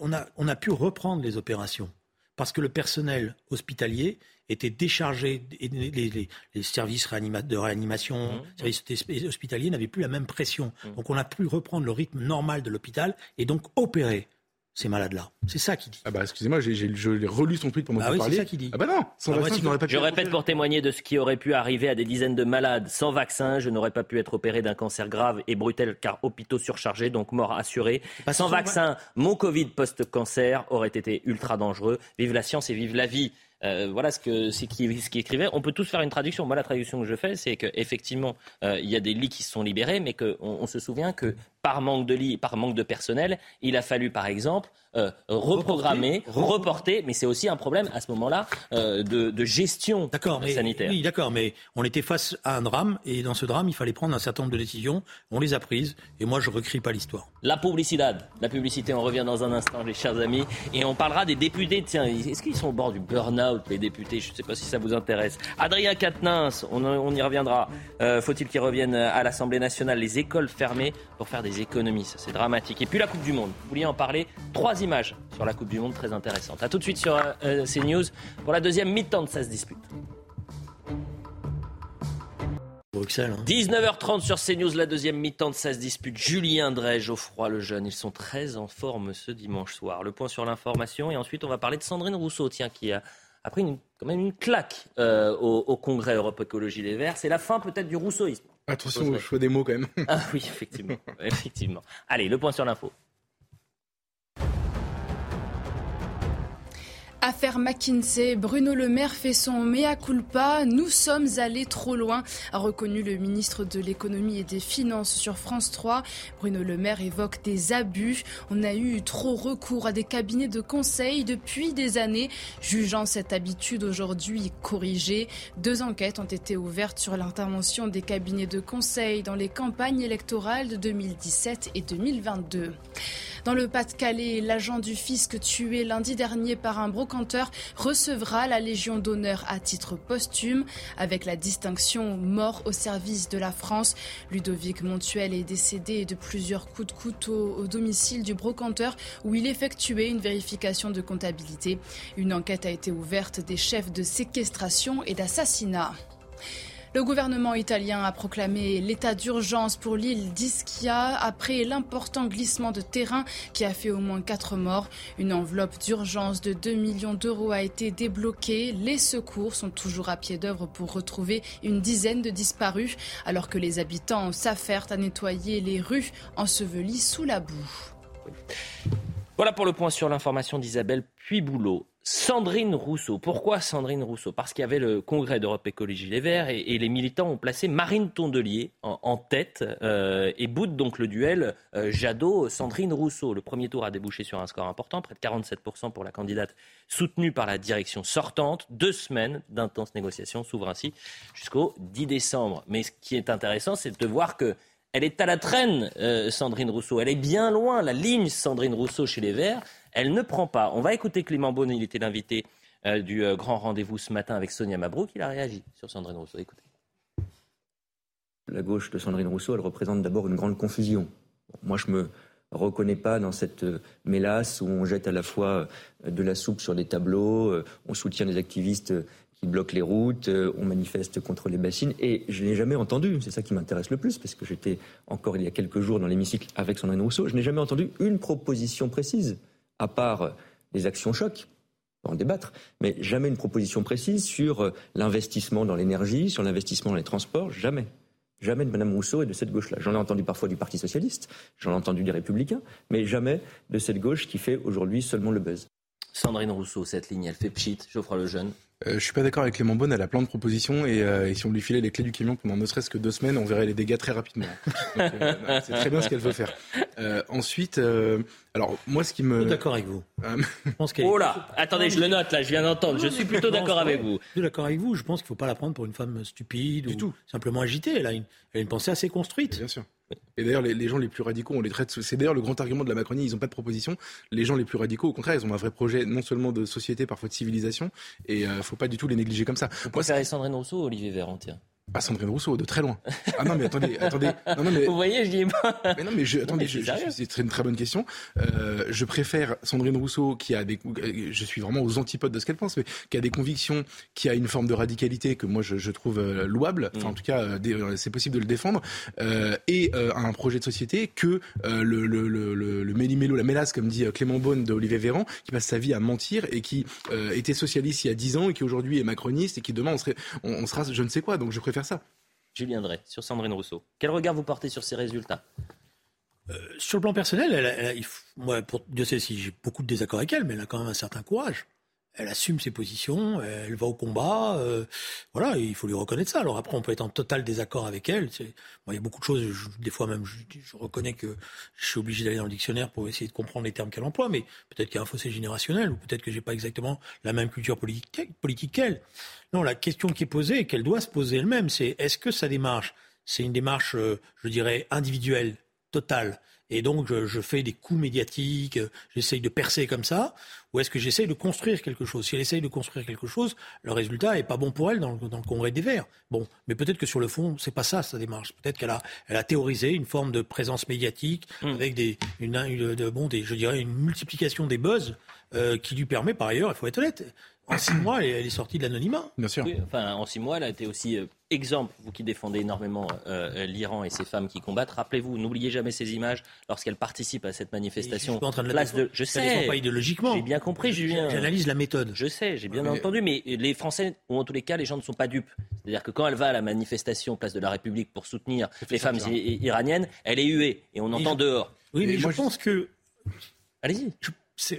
on, a, on a pu reprendre les opérations, parce que le personnel hospitalier était déchargé, les, les, services de réanimation, mmh. les services hospitaliers n'avaient plus la même pression. Mmh. Donc on a pu reprendre le rythme normal de l'hôpital et donc opérer ces malades-là. C'est ça qu'il dit. Ah bah excusez-moi, j'ai, j'ai, relu son tweet pendant ah que oui, c'est ça qu'il dit. Ah bah non, sans ah vaccin, je pas pu Je répète pour témoigner de ce qui aurait pu arriver à des dizaines de malades. Sans vaccin, je n'aurais pas pu être opéré d'un cancer grave et brutal car hôpitaux surchargés, donc mort assurée. Sans vaccin, mon Covid post-cancer aurait été ultra dangereux. Vive la science et vive la vie. Euh, voilà ce que c'est qui, ce qui écrivait. On peut tous faire une traduction. Moi, la traduction que je fais, c'est qu'effectivement, euh, il y a des lits qui se sont libérés, mais qu'on on se souvient que par manque de lits, par manque de personnel, il a fallu, par exemple, euh, reprogrammer, reporter, mais c'est aussi un problème à ce moment-là de, de, gestion sanitaire. Oui, d'accord, mais on était face à un drame, et dans ce drame, il fallait prendre un certain nombre de décisions. On les a prises, et moi, je recris pas l'histoire. La publicité, la publicité, on revient dans un instant, les chers amis, et on parlera des députés. Tiens, est-ce qu'ils sont au bord du burn-out, les députés Je ne sais pas si ça vous intéresse. Adrien Quatennens, on, on y reviendra. Euh, faut-il qu'ils reviennent à l'Assemblée nationale Les écoles fermées pour faire des économies? Ça, c'est dramatique. Et puis la Coupe du Monde. Vous vouliez en parler? Trois images sur la Coupe du Monde très intéressantes. A tout de suite sur euh, euh, CNews pour la deuxième mi-temps de 16 dispute. Bruxelles. 19h30 sur CNews, la deuxième mi-temps de 16 dispute. Julien Drey, Geoffroy le jeune, ils sont très en forme ce dimanche soir. Le point sur l'information et ensuite on va parler de Sandrine Rousseau, tiens, qui a, pris quand même une claque euh, au, au, Congrès Europe Écologie Les Verts. C'est la fin peut-être du rousseauisme. Attention au choix des mots quand même. ah oui, effectivement. effectivement. Allez, le point sur l'info. Affaire McKinsey, Bruno Le Maire fait son mea culpa. Nous sommes allés trop loin, a reconnu le ministre de l'économie et des finances sur France 3. Bruno Le Maire évoque des abus. On a eu trop recours à des cabinets de conseil depuis des années, jugeant cette habitude aujourd'hui corrigée. Deux enquêtes ont été ouvertes sur l'intervention des cabinets de conseil dans les campagnes électorales de 2017 et 2022. Dans le Pas-de-Calais, l'agent du fisc tué lundi dernier par un recevra la Légion d'honneur à titre posthume avec la distinction mort au service de la France. Ludovic Montuel est décédé de plusieurs coups de couteau au domicile du brocanteur où il effectuait une vérification de comptabilité. Une enquête a été ouverte des chefs de séquestration et d'assassinat. Le gouvernement italien a proclamé l'état d'urgence pour l'île d'Ischia après l'important glissement de terrain qui a fait au moins quatre morts. Une enveloppe d'urgence de 2 millions d'euros a été débloquée. Les secours sont toujours à pied d'œuvre pour retrouver une dizaine de disparus alors que les habitants s'affairent à nettoyer les rues ensevelies sous la boue. Voilà pour le point sur l'information d'Isabelle Puyboulot. Sandrine Rousseau. Pourquoi Sandrine Rousseau? Parce qu'il y avait le congrès d'Europe Écologie Les Verts et, les militants ont placé Marine Tondelier en, tête euh, et boude donc le duel euh, Jadot-Sandrine Rousseau. Le premier tour a débouché sur un score important, près de 47% pour la candidate soutenue par la direction sortante. Deux semaines d'intenses négociations s'ouvrent ainsi jusqu'au 10 décembre. Mais ce qui est intéressant, c'est de voir que elle est à la traîne, euh, Sandrine Rousseau. Elle est bien loin, la ligne Sandrine Rousseau chez les Verts. Elle ne prend pas. On va écouter Clément Beaune, il était l'invité euh, du euh, grand rendez-vous ce matin avec Sonia Mabrouk. Il a réagi sur Sandrine Rousseau. Écoutez. La gauche de Sandrine Rousseau, elle représente d'abord une grande confusion. Moi, je me reconnais pas dans cette mélasse où on jette à la fois de la soupe sur des tableaux, on soutient des activistes qui bloquent les routes, on manifeste contre les bassines. Et je n'ai jamais entendu, c'est ça qui m'intéresse le plus, parce que j'étais encore il y a quelques jours dans l'hémicycle avec Sandrine Rousseau, je n'ai jamais entendu une proposition précise, à part les actions chocs en débattre, mais jamais une proposition précise sur euh, l'investissement dans l'énergie, sur l'investissement dans les transports, jamais. Jamais de Mme Rousseau et de cette gauche-là. J'en ai entendu parfois du Parti socialiste, j'en ai entendu des républicains, mais jamais de cette gauche qui fait aujourd'hui seulement le buzz. Sandrine Rousseau, cette ligne, elle fait pchit, Geoffroy Lejeune. Euh, je suis pas d'accord avec Clément Bonne, elle a plein de propositions et, euh, et, si on lui filait les clés du camion pendant ne serait-ce que deux semaines, on verrait les dégâts très rapidement. Euh, c'est très bien ce qu'elle veut faire. Euh, ensuite, euh, alors moi ce qui me... Je suis d'accord avec vous. je pense oh là, attendez, je le note là, je viens d'entendre, je suis plutôt d'accord avec vous. Je suis d'accord avec vous, je pense qu'il ne faut pas la prendre pour une femme stupide du ou tout. simplement agitée, elle a, une, elle a une pensée assez construite. Bien sûr. Et d'ailleurs, les, gens les plus radicaux, on les traite. C'est d'ailleurs le grand argument de la Macronie. Ils n'ont pas de proposition. Les gens les plus radicaux, au contraire, ils ont un vrai projet, non seulement de société, parfois de civilisation. Et il euh, ne faut pas du tout les négliger comme ça. Vous préférez Sandrine Rousseau ou Olivier Véran, tiens? Pas Sandrine Rousseau, de très loin. Ah non, mais attendez, attendez. Non, non, mais... Vous voyez, je dis pas. Mais non, mais je, attendez, c'est une très bonne question. Euh, je préfère Sandrine Rousseau qui a des, je suis vraiment aux antipodes de ce qu'elle pense, mais qui a des convictions, qui a une forme de radicalité que moi je, je trouve euh, louable. Enfin, en mm. tout cas, euh, euh, c'est possible de le défendre. Euh, et euh, un projet de société que le, le, le, le, le méli-mélo, la mélasse, comme dit Clément Beaune d'Olivier Véran, qui passe sa vie à mentir et qui était socialiste il y a dix ans et qui aujourd'hui est macroniste et qui demain on, serait, on, on sera je ne sais quoi. Donc je préfère faire ça. Julien Drey, sur Sandrine Rousseau. Quel regard vous portez sur ces résultats euh, sur le plan personnel, moi, pour Dieu sait si j'ai beaucoup de désaccords avec elle, mais elle a quand même un certain courage elle assume ses positions, elle va au combat. Euh, voilà, il faut lui reconnaître ça. Alors après, on peut être en total désaccord avec elle. Bon, il y a beaucoup de choses. des fois même, je, reconnais que je suis obligé d'aller dans le dictionnaire pour essayer de comprendre les termes qu'elle emploie. Mais peut-être qu'il y a un fossé générationnel, ou peut-être que j'ai pas exactement la même culture politique, qu'elle. Non, la question qui est posée qu'elle doit se poser elle-même, c'est est-ce que sa démarche, c'est une démarche, euh, je dirais, individuelle, totale et donc je, fais des coups médiatiques, j'essaye de percer comme ça, ou est-ce que j'essaye de construire quelque chose? Si elle essaye de construire quelque chose, le résultat est pas bon pour elle dans le, congrès des Verts. Bon, mais peut-être que sur le fond, c'est pas ça sa démarche. Peut-être qu'elle a, elle a théorisé une forme de présence médiatique hmm. avec des, une, de, bon, des, je dirais une multiplication des buzz euh, qui lui permet par ailleurs, il faut être honnête, en six mois, elle est sortie de l'anonymat. Bien sûr. enfin, en six mois, elle a été aussi euh, exemple, vous qui défendez énormément euh, l'Iran et ses femmes qui combattent. Rappelez-vous, n'oubliez jamais ces images lorsqu'elle participe à cette manifestation. Je suis en train de la de... Je sais. pas idéologiquement. J'ai bien compris, Julien. J'analyse la méthode. Je sais, j'ai bien entendu, mais les Français, ou en tous les cas, les gens ne sont pas dupes. C'est-à-dire que quand elle va à la manifestation place de la République pour soutenir les femmes iraniennes, elle est huée et on entend dehors. Oui, mais je pense que. Allez-y.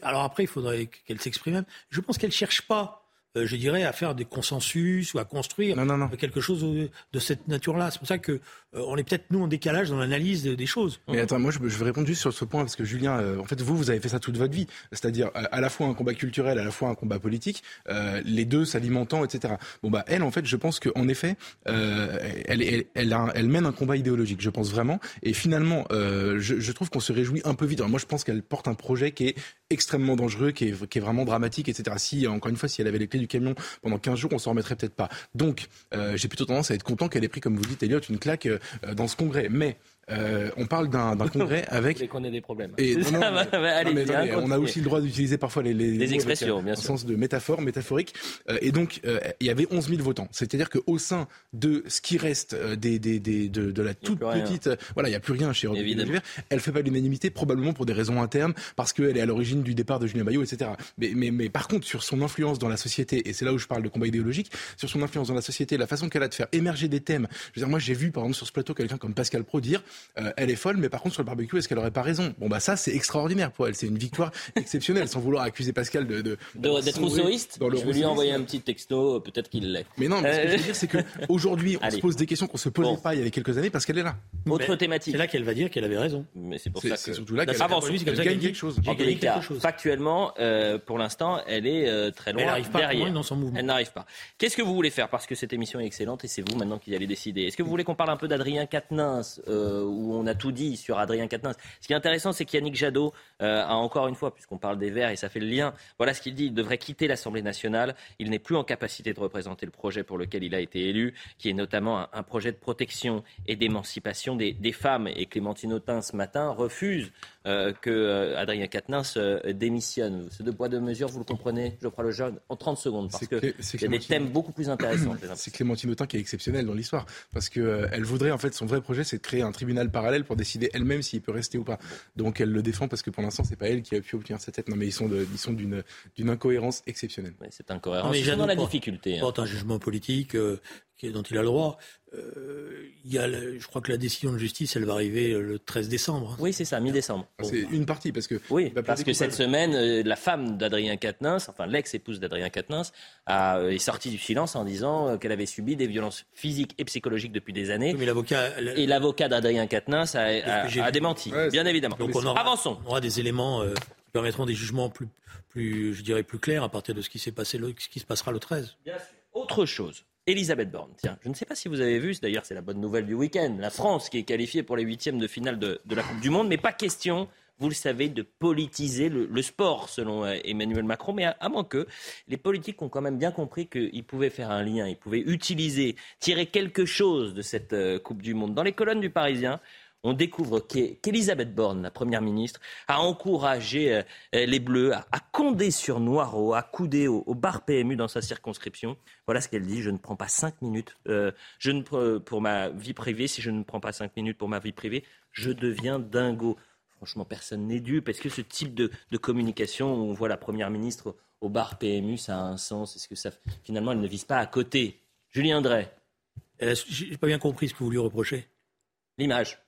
Alors après, il faudrait qu'elle s'exprime. Je pense qu'elle cherche pas je dirais, à faire des consensus ou à construire quelque chose de cette nature-là. C'est pour ça que euh, on est peut-être nous en décalage dans l'analyse des choses. Mais attends, moi je, je, vais répondre juste sur ce point parce que Julien, euh, en fait, vous vous avez fait ça toute votre vie, c'est-à-dire à la fois un combat culturel, à la fois un combat politique, les deux s'alimentant, etc. Bon bah elle, en fait, je pense qu'en effet, elle, elle, elle, elle, mène un combat idéologique, je pense vraiment. Et finalement, je, je, trouve qu'on se réjouit un peu vite. moi, je pense qu'elle porte un projet qui est extrêmement dangereux, qui est, qui est vraiment dramatique, etc. Si encore une fois, si elle avait les clés du camion pendant 15 jours, on s'en remettrait peut-être pas. Donc, euh, j'ai plutôt tendance à être content qu'elle ait pris, comme vous dites, Elliot, une claque euh, dans ce congrès. Mais euh, on parle d'un congrès avec. qu'on ait des problèmes. Et, on a aussi le droit d'utiliser parfois les, les, expressions, bien sûr. sens de métaphore, métaphorique. Euh, et donc, euh, il y avait 11 000 votants. C'est-à-dire qu'au sein de ce qui reste des, des, des de, de, la toute petite, voilà, il n'y a plus rien chez Robin Elle fait pas l'unanimité, probablement pour des raisons internes, parce qu'elle est à l'origine du départ de Julien Bayou, etc. Mais, mais, mais par contre, sur son influence dans la société, et c'est là où je parle de combat idéologique, sur son influence dans la société, la façon qu'elle a de faire émerger des thèmes. Je veux dire, moi, j'ai vu, par exemple, sur ce plateau, quelqu'un comme Pascal Pro dire euh, elle est folle, mais par contre sur le barbecue, est-ce qu'elle aurait pas raison? Bon bah ça c'est extraordinaire pour elle, c'est une victoire exceptionnelle, sans vouloir accuser Pascal de d'être rousseauiste? Je vais lui envoyer un petit texto, peut-être qu'il l'est. Mais non, mais ce que je veux dire c'est que aujourd'hui on se pose des questions qu'on se posait pas il y avait quelques années parce qu'elle est là. Autre thématique. C'est là qu'elle va dire qu'elle avait raison. Mais c'est pour ça que c'est surtout là qu'elle gagne quelque chose. Factuellement, euh, pour l'instant, elle est euh, très loin derrière. Elle n'arrive pas. Qu'est-ce que vous voulez faire? Parce que cette émission est excellente et c'est vous maintenant qui allez décider. Est-ce que vous voulez qu'on parle un peu d'Adrien Quatennens où on a tout dit sur Adrien Quatennens. Ce qui est intéressant, c'est qu'Yannick Jadot euh, a encore une fois, puisqu'on parle des Verts et ça fait le lien, voilà ce qu'il dit. Il devrait quitter l'Assemblée nationale. Il n'est plus en capacité de représenter le projet pour lequel il a été élu, qui est notamment un, projet de protection et d'émancipation des, femmes. Et Clémentine Autain, ce matin, refuse euh, que euh, Adrien Quatennens euh, démissionne. Ce deux poids, deux mesures, vous le comprenez, je crois, le jeune, en 30 secondes, parce qu'il y a des thèmes beaucoup plus intéressants. C'est Clémentine Autain qui est exceptionnelle dans l'histoire, parce qu'elle voudrait, en fait, son vrai projet, c'est de créer un tribunal parallèle pour décider elle-même s'il peut rester ou pas. Donc elle le défend parce que pour l'instant, c'est pas elle qui a pu obtenir sa tête. Non, mais ils sont, ils sont d'une, d'une incohérence exceptionnelle. c'est incohérent. Ils sont dans la difficulté. Hein. Porte un jugement politique dont il a le droit. Euh, il y a, je crois que la décision de justice, elle va arriver le 13 décembre. Oui, c'est ça, mi-décembre. Ah, c'est une partie parce que. Oui, parce que cette semaine, euh, la femme d'Adrien Quatennens, enfin l'ex-épouse d'Adrien Quatennens, a, euh, est sortie du silence en disant qu'elle avait subi des violences physiques et psychologiques depuis des années. mais l'avocat. Et l'avocat d'Adrien Quatennens a, démenti, bien évidemment. Donc on aura, Avançons. On aura des éléments qui permettront des jugements plus, plus, je dirais, plus clairs à partir de ce qui s'est passé, le, ce qui se passera le 13. Bien sûr. Autre chose. Elisabeth Borne. Tiens, je ne sais pas si vous avez vu, d'ailleurs c'est la bonne nouvelle du week-end, la France qui est qualifiée pour les huitièmes de finale de, la Coupe du Monde, mais pas question, vous le savez, de politiser le, sport selon euh, Emmanuel Macron, mais à, moins que les politiques ont quand même bien compris qu'ils pouvaient faire un lien, ils pouvaient utiliser, tirer quelque chose de cette euh, Coupe du Monde. Dans les colonnes du Parisien, on découvre qu'Elisabeth Borne, la Première ministre, a encouragé euh, les Bleus à, conder sur Noireau, à couder au, bar PMU dans sa circonscription. Voilà ce qu'elle dit, je ne prends pas cinq minutes euh, je ne, pour ma vie privée. Si je ne prends pas cinq minutes pour ma vie privée, je deviens dingo. Franchement, personne n'est dû, parce que ce type de, communication, où on voit la Première ministre au bar PMU, ça a un sens? Est-ce que ça, finalement, elle ne vise pas à côté? Julien Drey. J'ai pas bien compris ce que vous lui reprochez. L'image.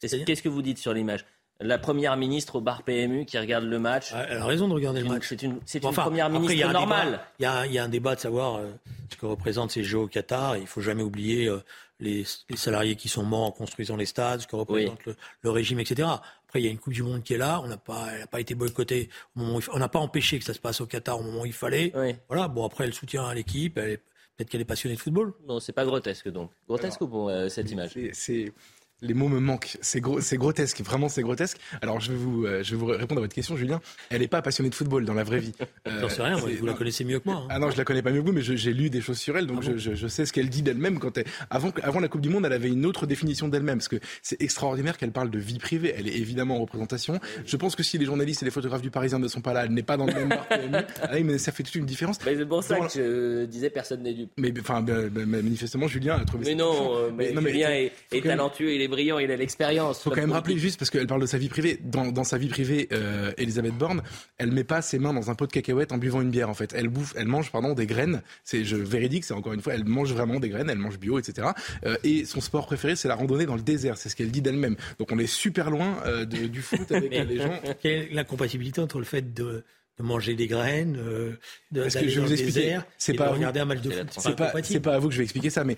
Qu'est-ce que vous dites sur l'image? La première ministre au bar PMU qui regarde le match. Elle a raison de regarder le match. C'est une, première ministre normale. Il y, a un débat de savoir euh, ce que représentent ces Jeux au Qatar. Il faut jamais oublier euh, les, salariés qui sont morts en construisant les stades, ce que représente le, régime, etc. Après, il y a une Coupe du Monde qui est là. On n'a pas, elle n'a pas été boycottée. on n'a pas empêché que ça se passe au Qatar au moment où il fallait. Voilà. Bon, après, elle soutient l'équipe. Peut-être qu'elle est passionnée de football. Non, c'est pas grotesque donc. Grotesque ou bon euh, cette image? C'est les mots me manquent. C'est c'est grotesque, vraiment c'est grotesque. Alors je vais vous, euh, je vais vous répondre à votre question, Julien. Elle n'est pas passionnée de football dans la vraie vie. Euh, J'en sais rien, vous la connaissez mieux que moi. Hein. Ah non, je la connais pas mieux que vous, mais j'ai lu des choses sur elle, donc ah je, je, sais ce qu'elle dit d'elle-même. Quand elle, avant, avant la Coupe du Monde, elle avait une autre définition d'elle-même, parce que c'est extraordinaire qu'elle parle de vie privée. Elle est évidemment en représentation. Je pense que si les journalistes et les photographes du Parisien ne sont pas là, elle n'est pas dans le même bar ah mais ça fait toute une différence. c'est pour ça que je disais personne n'est dupe. Mais enfin, manifestement, Julien a trouvé. Mais non, euh, mais, Julien est, talentueux, il est brillant, il a l'expérience. Il faut quand même rappeler juste parce qu'elle parle de sa vie privée. Dans, sa vie privée, euh, Elisabeth Borne, elle met pas ses mains dans un pot de cacahuètes en buvant une bière. En fait, elle bouffe, elle mange pardon des graines. C'est je véridique, c'est encore une fois, elle mange vraiment des graines, elle mange bio, etc. Euh, et son sport préféré, c'est la randonnée dans le désert. C'est ce qu'elle dit d'elle-même. Donc on est super loin euh, du foot avec les gens. Quelle est la compatibilité entre le fait de de manger des graines, euh, de, que je vous expliquer, c'est pas regarder un match de foot. C'est pas, à vous que je vais expliquer ça, mais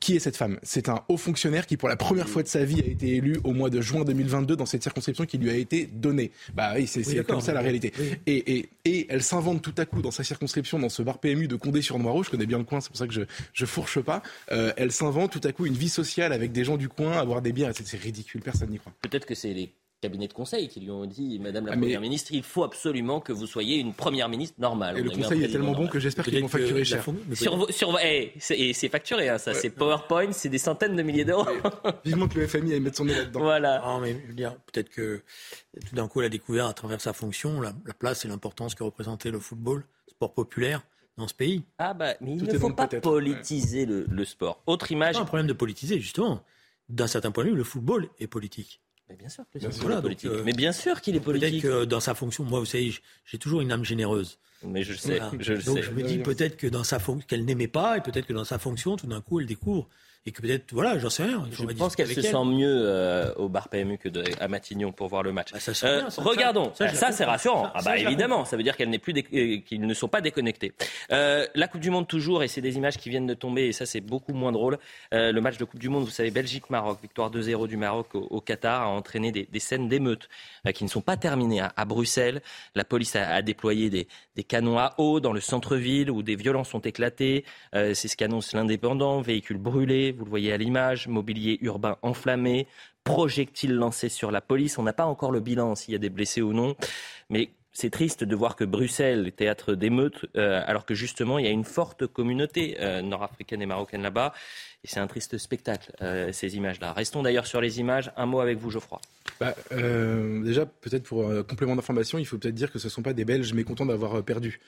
qui est cette femme? C'est un haut fonctionnaire qui, pour la première fois de sa vie, a été élu au mois de juin 2022 dans cette circonscription qui lui a été donnée. Bah oui, c'est comme ça la réalité. Et, et, et, elle s'invente tout à coup dans sa circonscription, dans ce bar PMU de Condé-sur-Noireau. Je connais bien le coin, c'est pour ça que je, je fourche pas. Euh, elle s'invente tout à coup une vie sociale avec des gens du coin, avoir des bières. C'est ridicule, personne n'y croit. Peut-être que c'est les cabinet de conseil qui lui ont dit, Madame la ah, Première ministre, il faut absolument que vous soyez une Première ministre normale. Et le conseil est tellement bon que j'espère qu'ils vont facturer cher. Sur, sur, et c'est facturé, hein, ça. c'est PowerPoint, c'est des centaines de milliers d'euros. Vivement que le FMI aille mettre son nez là-dedans. Voilà. Non, mais peut-être que tout d'un coup, elle a découvert à travers sa fonction la, place et l'importance que représentait le football, sport populaire dans ce pays. Ah bah, mais il ne faut pas politiser le, sport. Autre image. Pas un problème de politiser, justement. D'un certain point de vue, le football est politique. Mais bien sûr, politique. Euh, mais bien sûr qu'il est politique. Peut-être que dans sa fonction, moi, vous savez, j'ai toujours une âme généreuse. Mais je sais, je le Donc sais. je me dis peut-être que dans sa fonction, qu'elle n'aimait pas, et peut-être que dans sa fonction, tout d'un coup, elle découvre et que peut-être, voilà, j'en sais rien. Je pense qu'elle se sent mieux euh, au bar PMU que à Matignon pour voir le match. Bah, euh, regardons, ça, c'est rassurant. ah bah évidemment, ça veut dire qu'elle n'est plus euh, qu'ils ne sont pas déconnectés. la Coupe du Monde toujours, et c'est des images qui viennent de tomber, et ça c'est beaucoup moins drôle. le match de Coupe du Monde, vous savez, Belgique-Maroc, victoire 2-0 du Maroc au, Qatar, a entraîné des, scènes d'émeutes qui ne sont pas terminées à, Bruxelles. La police a, déployé des, des, canons à eau dans le centre-ville où des violences ont éclaté. c'est ce qu'annonce l'indépendant, véhicules brûlés vous le voyez à l'image, mobilier urbain enflammé, projectile lancé sur la police. On n'a pas encore le bilan s'il y a des blessés ou non, mais c'est triste de voir que Bruxelles est théâtre d'émeutes, euh, alors que justement il y a une forte communauté euh, nord-africaine et marocaine là-bas. Et c'est un triste spectacle, euh, ces images-là. Restons d'ailleurs sur les images. Un mot avec vous, Geoffroy. Bah, euh, déjà, peut-être pour euh, complément d'information, il faut peut-être dire que ce ne sont pas des Belges mécontents d'avoir euh, perdu.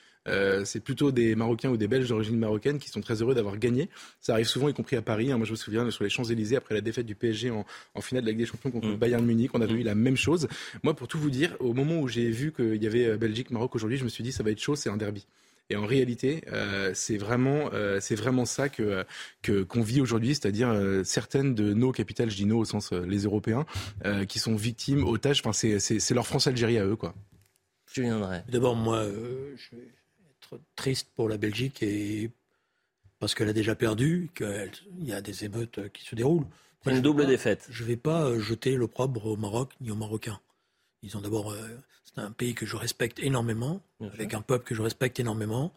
C'est plutôt des Marocains ou des Belges d'origine marocaine qui sont très heureux d'avoir gagné. Ça arrive souvent, y compris à Paris. Hein. Moi, je me souviens sur les Champs-Élysées, après la défaite du PSG en, en finale de la Ligue des Champions contre Mm. le Bayern Munich, on avait Mm. eu la même chose. Moi, pour tout vous dire, au moment où j'ai vu qu'il y avait euh, Belgique-Maroc aujourd'hui, je me suis dit, ça va être chaud, c'est un derby. Et en réalité, euh, c'est vraiment, euh, c'est vraiment ça que que- qu'on vit aujourd'hui, c'est-à-dire euh, certaines de nos capitales, je dis nos au sens euh, les Européens, euh, qui sont victimes, otages. Enfin, c'est leur France-Algérie à eux, quoi. Julien Drey. D'abord, moi, euh, je vais être triste pour la Belgique et parce qu'elle a déjà perdu, qu'il y a des émeutes qui se déroulent. Une je double pas- défaite. Je ne vais pas jeter l'opprobre au Maroc ni aux Marocains. Ils ont d'abord, euh, c'est un pays que je respecte énormément, Bien sûr. avec un peuple que je respecte énormément.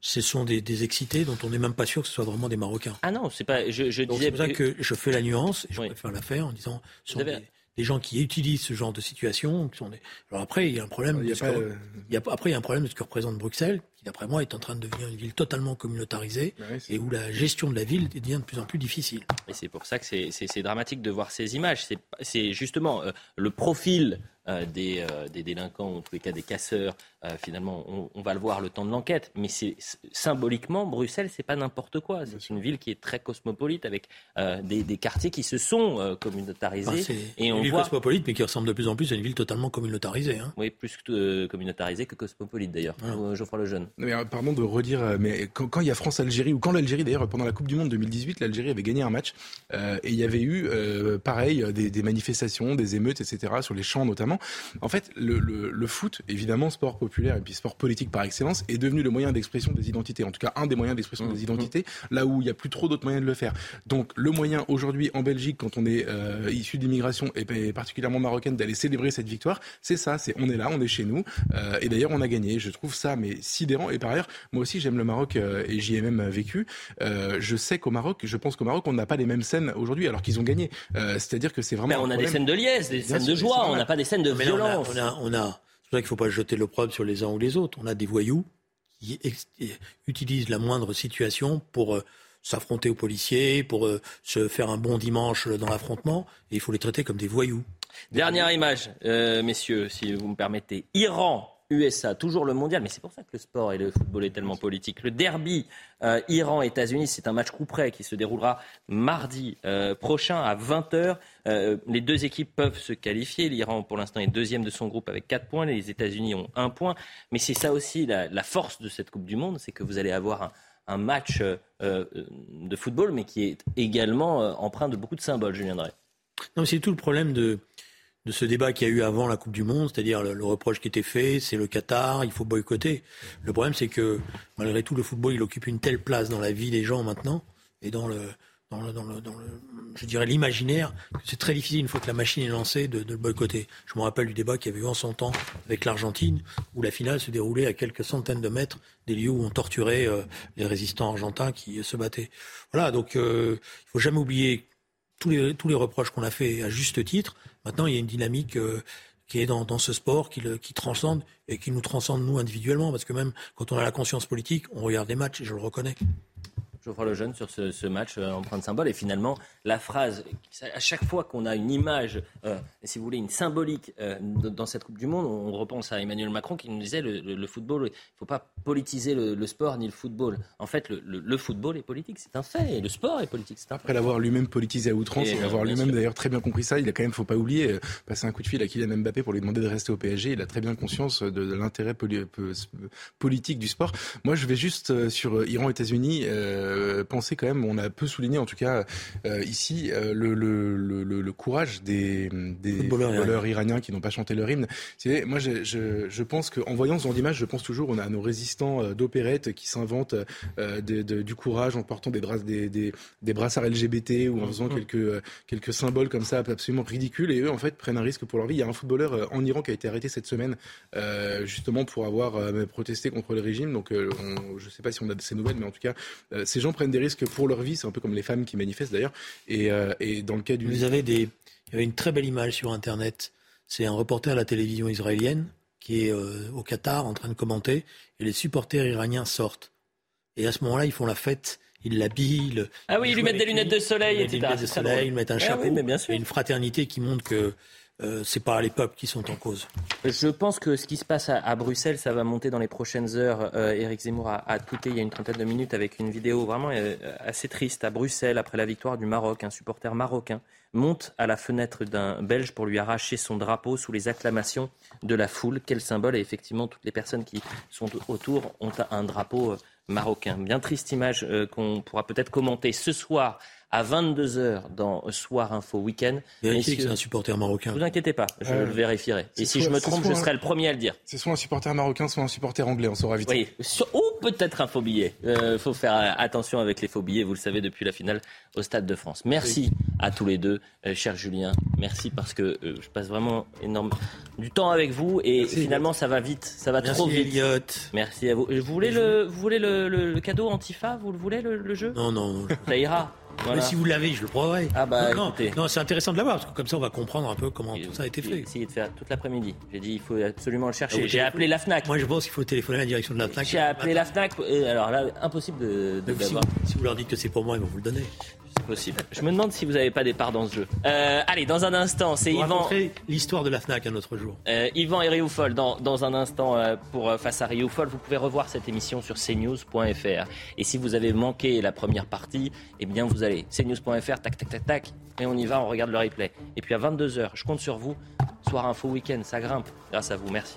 Ce sont des, des excités dont on n'est même pas sûr que ce soit vraiment des Marocains. Ah non, c'est pas. Je, disais. c'est pour ça que je fais la nuance, et je Oui. préfère la faire en disant ce sont avez- des, des gens qui utilisent ce genre de situation. Qui sont des... Alors après, il y a un problème. Il y de a ce pas, que- il y a- après, il y a un problème de ce que représente Bruxelles, qui d'après moi est en train de devenir une ville totalement communautarisée ouais, c'est- et où la gestion de la ville devient de plus en plus difficile. Et c'est pour ça que c'est- dramatique de voir ces images. C'est- C'est justement euh, le profil euh, des, euh, des délinquants, ou en tous les cas des casseurs. euh, finalement, on, on va le voir le temps de l'enquête. Mais c'est symboliquement, Bruxelles, c'est pas n'importe quoi. C'est une ville qui est très cosmopolite avec euh, des, des quartiers qui se sont euh, communautarisés. Enfin, c'est et une on ville voit, cosmopolite, mais qui ressemble de plus en plus à une ville totalement communautarisée. hein. oui, plus que, euh, communautarisé que cosmopolite d'ailleurs. Voilà. Geoffroy Lejeune. Mais, euh, pardon de redire, euh, mais quand, quand il y a France-Algérie, ou quand l'Algérie, d'ailleurs, pendant la Coupe du Monde 2018, l'Algérie avait gagné un match, euh, et il y avait eu, euh, pareil, des, des manifestations, des émeutes, etc., sur les champs notamment. En fait, le, le, le foot, évidemment, sport populaire et puis sport politique par excellence, est devenu le moyen d'expression des identités, en tout cas un des moyens d'expression Mmh. des identités, là où il n'y a plus trop d'autres moyens de le faire. Donc le moyen aujourd'hui en Belgique, quand on est euh, issu d'immigration et et particulièrement marocaine, d'aller célébrer cette victoire, c'est ça, c'est on est là, on est chez nous, et d'ailleurs on a gagné. Je trouve ça mais sidérant. Et par ailleurs, moi aussi j'aime le Maroc euh, et j'y ai même vécu. Euh, je sais qu'au Maroc, je pense qu'au Maroc on n'a pas les mêmes scènes aujourd'hui alors qu'ils ont gagné. Euh, C'est-à-dire que c'est vraiment. Mais on a des scènes de liesse, des Bien scènes sûr, de joie. On n'a pas des scènes de Mais là, on a- violence. on a, c'est pour ça qu'il ne faut pas jeter l'opprobre sur les uns ou les autres. On a des voyous qui utilisent la moindre situation pour euh, s'affronter aux policiers, pour euh, se faire un bon dimanche dans l'affrontement, et il faut les traiter comme des voyous. Dernière image, euh, messieurs, si vous me permettez. Iran. USA, toujours le mondial, mais c'est pour ça que le sport et le football est tellement politique. Le derby euh, Iran-États-Unis, c'est un match coup près qui se déroulera mardi euh, prochain à 20h. Euh, les deux équipes peuvent se qualifier. L'Iran, pour l'instant, est deuxième de son groupe avec 4 points. Les États-Unis ont 1 point. Mais c'est ça aussi la, force de cette Coupe du Monde, c'est que vous allez avoir un, match de football, mais qui est également empreint de beaucoup de symboles, Julien Drey. Non, mais c'est tout le problème de, de ce débat qu'il y a eu avant la Coupe du Monde, c'est-à-dire le, le reproche qui était fait, c'est le Qatar, il faut boycotter. Le problème, c'est que malgré tout, le football, il occupe une telle place dans la vie des gens maintenant et dans le, dans le, dans le, dans le je dirais l'imaginaire, que c'est très difficile une fois que la machine est lancée de, de le boycotter. Je me rappelle du débat qu'il y avait eu en son temps avec l'Argentine, où la finale se déroulait à quelques centaines de mètres des lieux où on torturait euh, les résistants argentins qui euh, se battaient. Voilà, donc euh, il faut jamais oublier tous les, tous les reproches qu'on a fait à juste titre. Maintenant, il y a une dynamique euh, qui est dans, ce sport, qui, qui transcende et qui nous transcende nous individuellement, parce que même quand on a la conscience politique, on regarde les matchs et je le reconnais. Geoffroy Lejeune sur ce, ce match euh, empreint de symbole. Et finalement, la phrase, à chaque fois qu'on a une image, euh, si vous voulez, une symbolique euh, dans cette Coupe du Monde, on repense à Emmanuel Macron qui nous disait le, le- le football, il ne faut pas politiser le, le sport ni le football. En fait, le, football est politique, c'est un fait. Et le sport est politique, c'est un fait. Après l'avoir lui-même politisé à outrance Et, et, euh, avoir bien lui-même d'ailleurs très bien compris ça, il a quand même, faut pas oublier, euh, passé un coup de fil à Kylian Mbappé pour lui demander de rester au PSG. Il a très bien conscience de, de l'intérêt poli- politique du sport. Moi, je vais juste euh, sur euh, Iran-États-Unis euh, penser quand même, on a peu souligné en tout cas euh, ici euh, le, le, le, le- le courage des, des Footballeurs footballeurs iraniens qui n'ont pas chanté leur hymne. C'est- Moi, je, je, je pense qu'en voyant ce genre d'image, je pense toujours on a nos résistants euh, d'opérette qui s'inventent euh, de- de- du courage en portant des, dras- des, des, des brassards LGBT ou en faisant quelques, euh, quelques symboles comme ça absolument ridicules et eux en fait prennent un risque pour leur vie. Il y a un footballeur euh, en Iran qui a été arrêté cette semaine euh, justement pour avoir euh, protesté contre le régime. Donc euh, on- je ne sais pas si on a de ces nouvelles, mais en tout cas euh, ces gens prennent des risques pour leur vie. C'est un peu comme les femmes qui manifestent d'ailleurs. Et, et dans le cas du. Vous avez des. Il y avait une très belle image sur Internet. C'est un reporter à la télévision israélienne qui est au Qatar en train de commenter et les supporters iraniens sortent. Et à ce moment-là, ils font la fête ils l'habillent. Ah oui, ils lui mettent des lunettes de soleil, etc. Des lunettes de soleil, ils mettent un Ah chapeau. oui, mais bien sûr. Et une fraternité qui montre que euh, c'est pas les peuples qui sont en cause. Je pense que ce qui se passe à, Bruxelles, ça va monter dans les prochaines heures. Euh, Éric Zemmour a, a tweeté il y a une trentaine de minutes avec une vidéo vraiment euh, assez triste à Bruxelles après la victoire du Maroc. Un supporter marocain monte à la fenêtre d'un Belge pour lui arracher son drapeau sous les acclamations de la foule. Quel symbole Et effectivement, toutes les personnes qui sont autour ont un drapeau marocain. Bien triste image qu'on pourra peut-être commenter ce soir à 22h dans Soir Info Week-end. Vérifiez que c'est un supporter marocain. Ne vous inquiétez pas, je Euh, le vérifierai. Et si soit- je me trompe, je un- serai le premier à le dire. C'est soit un supporter marocain, soit un supporter anglais, on saura vite. Oui, so- ou peut-être un faux billet. Il faut faire euh, attention avec les faux billets, vous le savez, depuis la finale au Stade de France. Merci à tous les deux, euh, cher Julien. Merci parce que euh, je passe vraiment énorme du temps avec vous et Merci, finalement ça va vite, ça va Merci trop vite. Elliot. Merci à vous. Euh, Vous voulez le, vous voulez le, le- le cadeau Antifa? Vous le voulez le, le jeu? Non, non, non. Ça ira. Voilà. Mais si vous l'avez, je le prendrai. Ah bah, non, c'est intéressant de l'avoir parce que comme ça, on va comprendre un peu comment tout ça a été J'ai fait. essayé de faire toute l'après-midi. J'ai dit il faut absolument le Ah, chercher. vous J'ai appelé la Fnac. Moi, je pense qu'il faut téléphoner à la direction de la FNAC. J'ai appelé la Fnac. et alors là, impossible de, de vous, si vous leur dites que c'est pour moi, ils vont vous le donner. C'est possible. Je me demande si vous n'avez pas des parts dans ce jeu. Euh, allez, dans un instant, c'est Yvan, l'histoire de la FNAC un autre jour. euh, Yvan et Rioufol. Dans, dans un instant, euh, pour Face à Rioufol, vous pouvez revoir cette émission sur cnews.fr. Et si vous avez manqué la première partie, eh bien vous allez cnews.fr, tac, tac, tac, tac, et on y va, on regarde le replay. Et puis à 22h, je compte sur vous. Soir Info Week-end, ça grimpe. Grâce à vous, merci.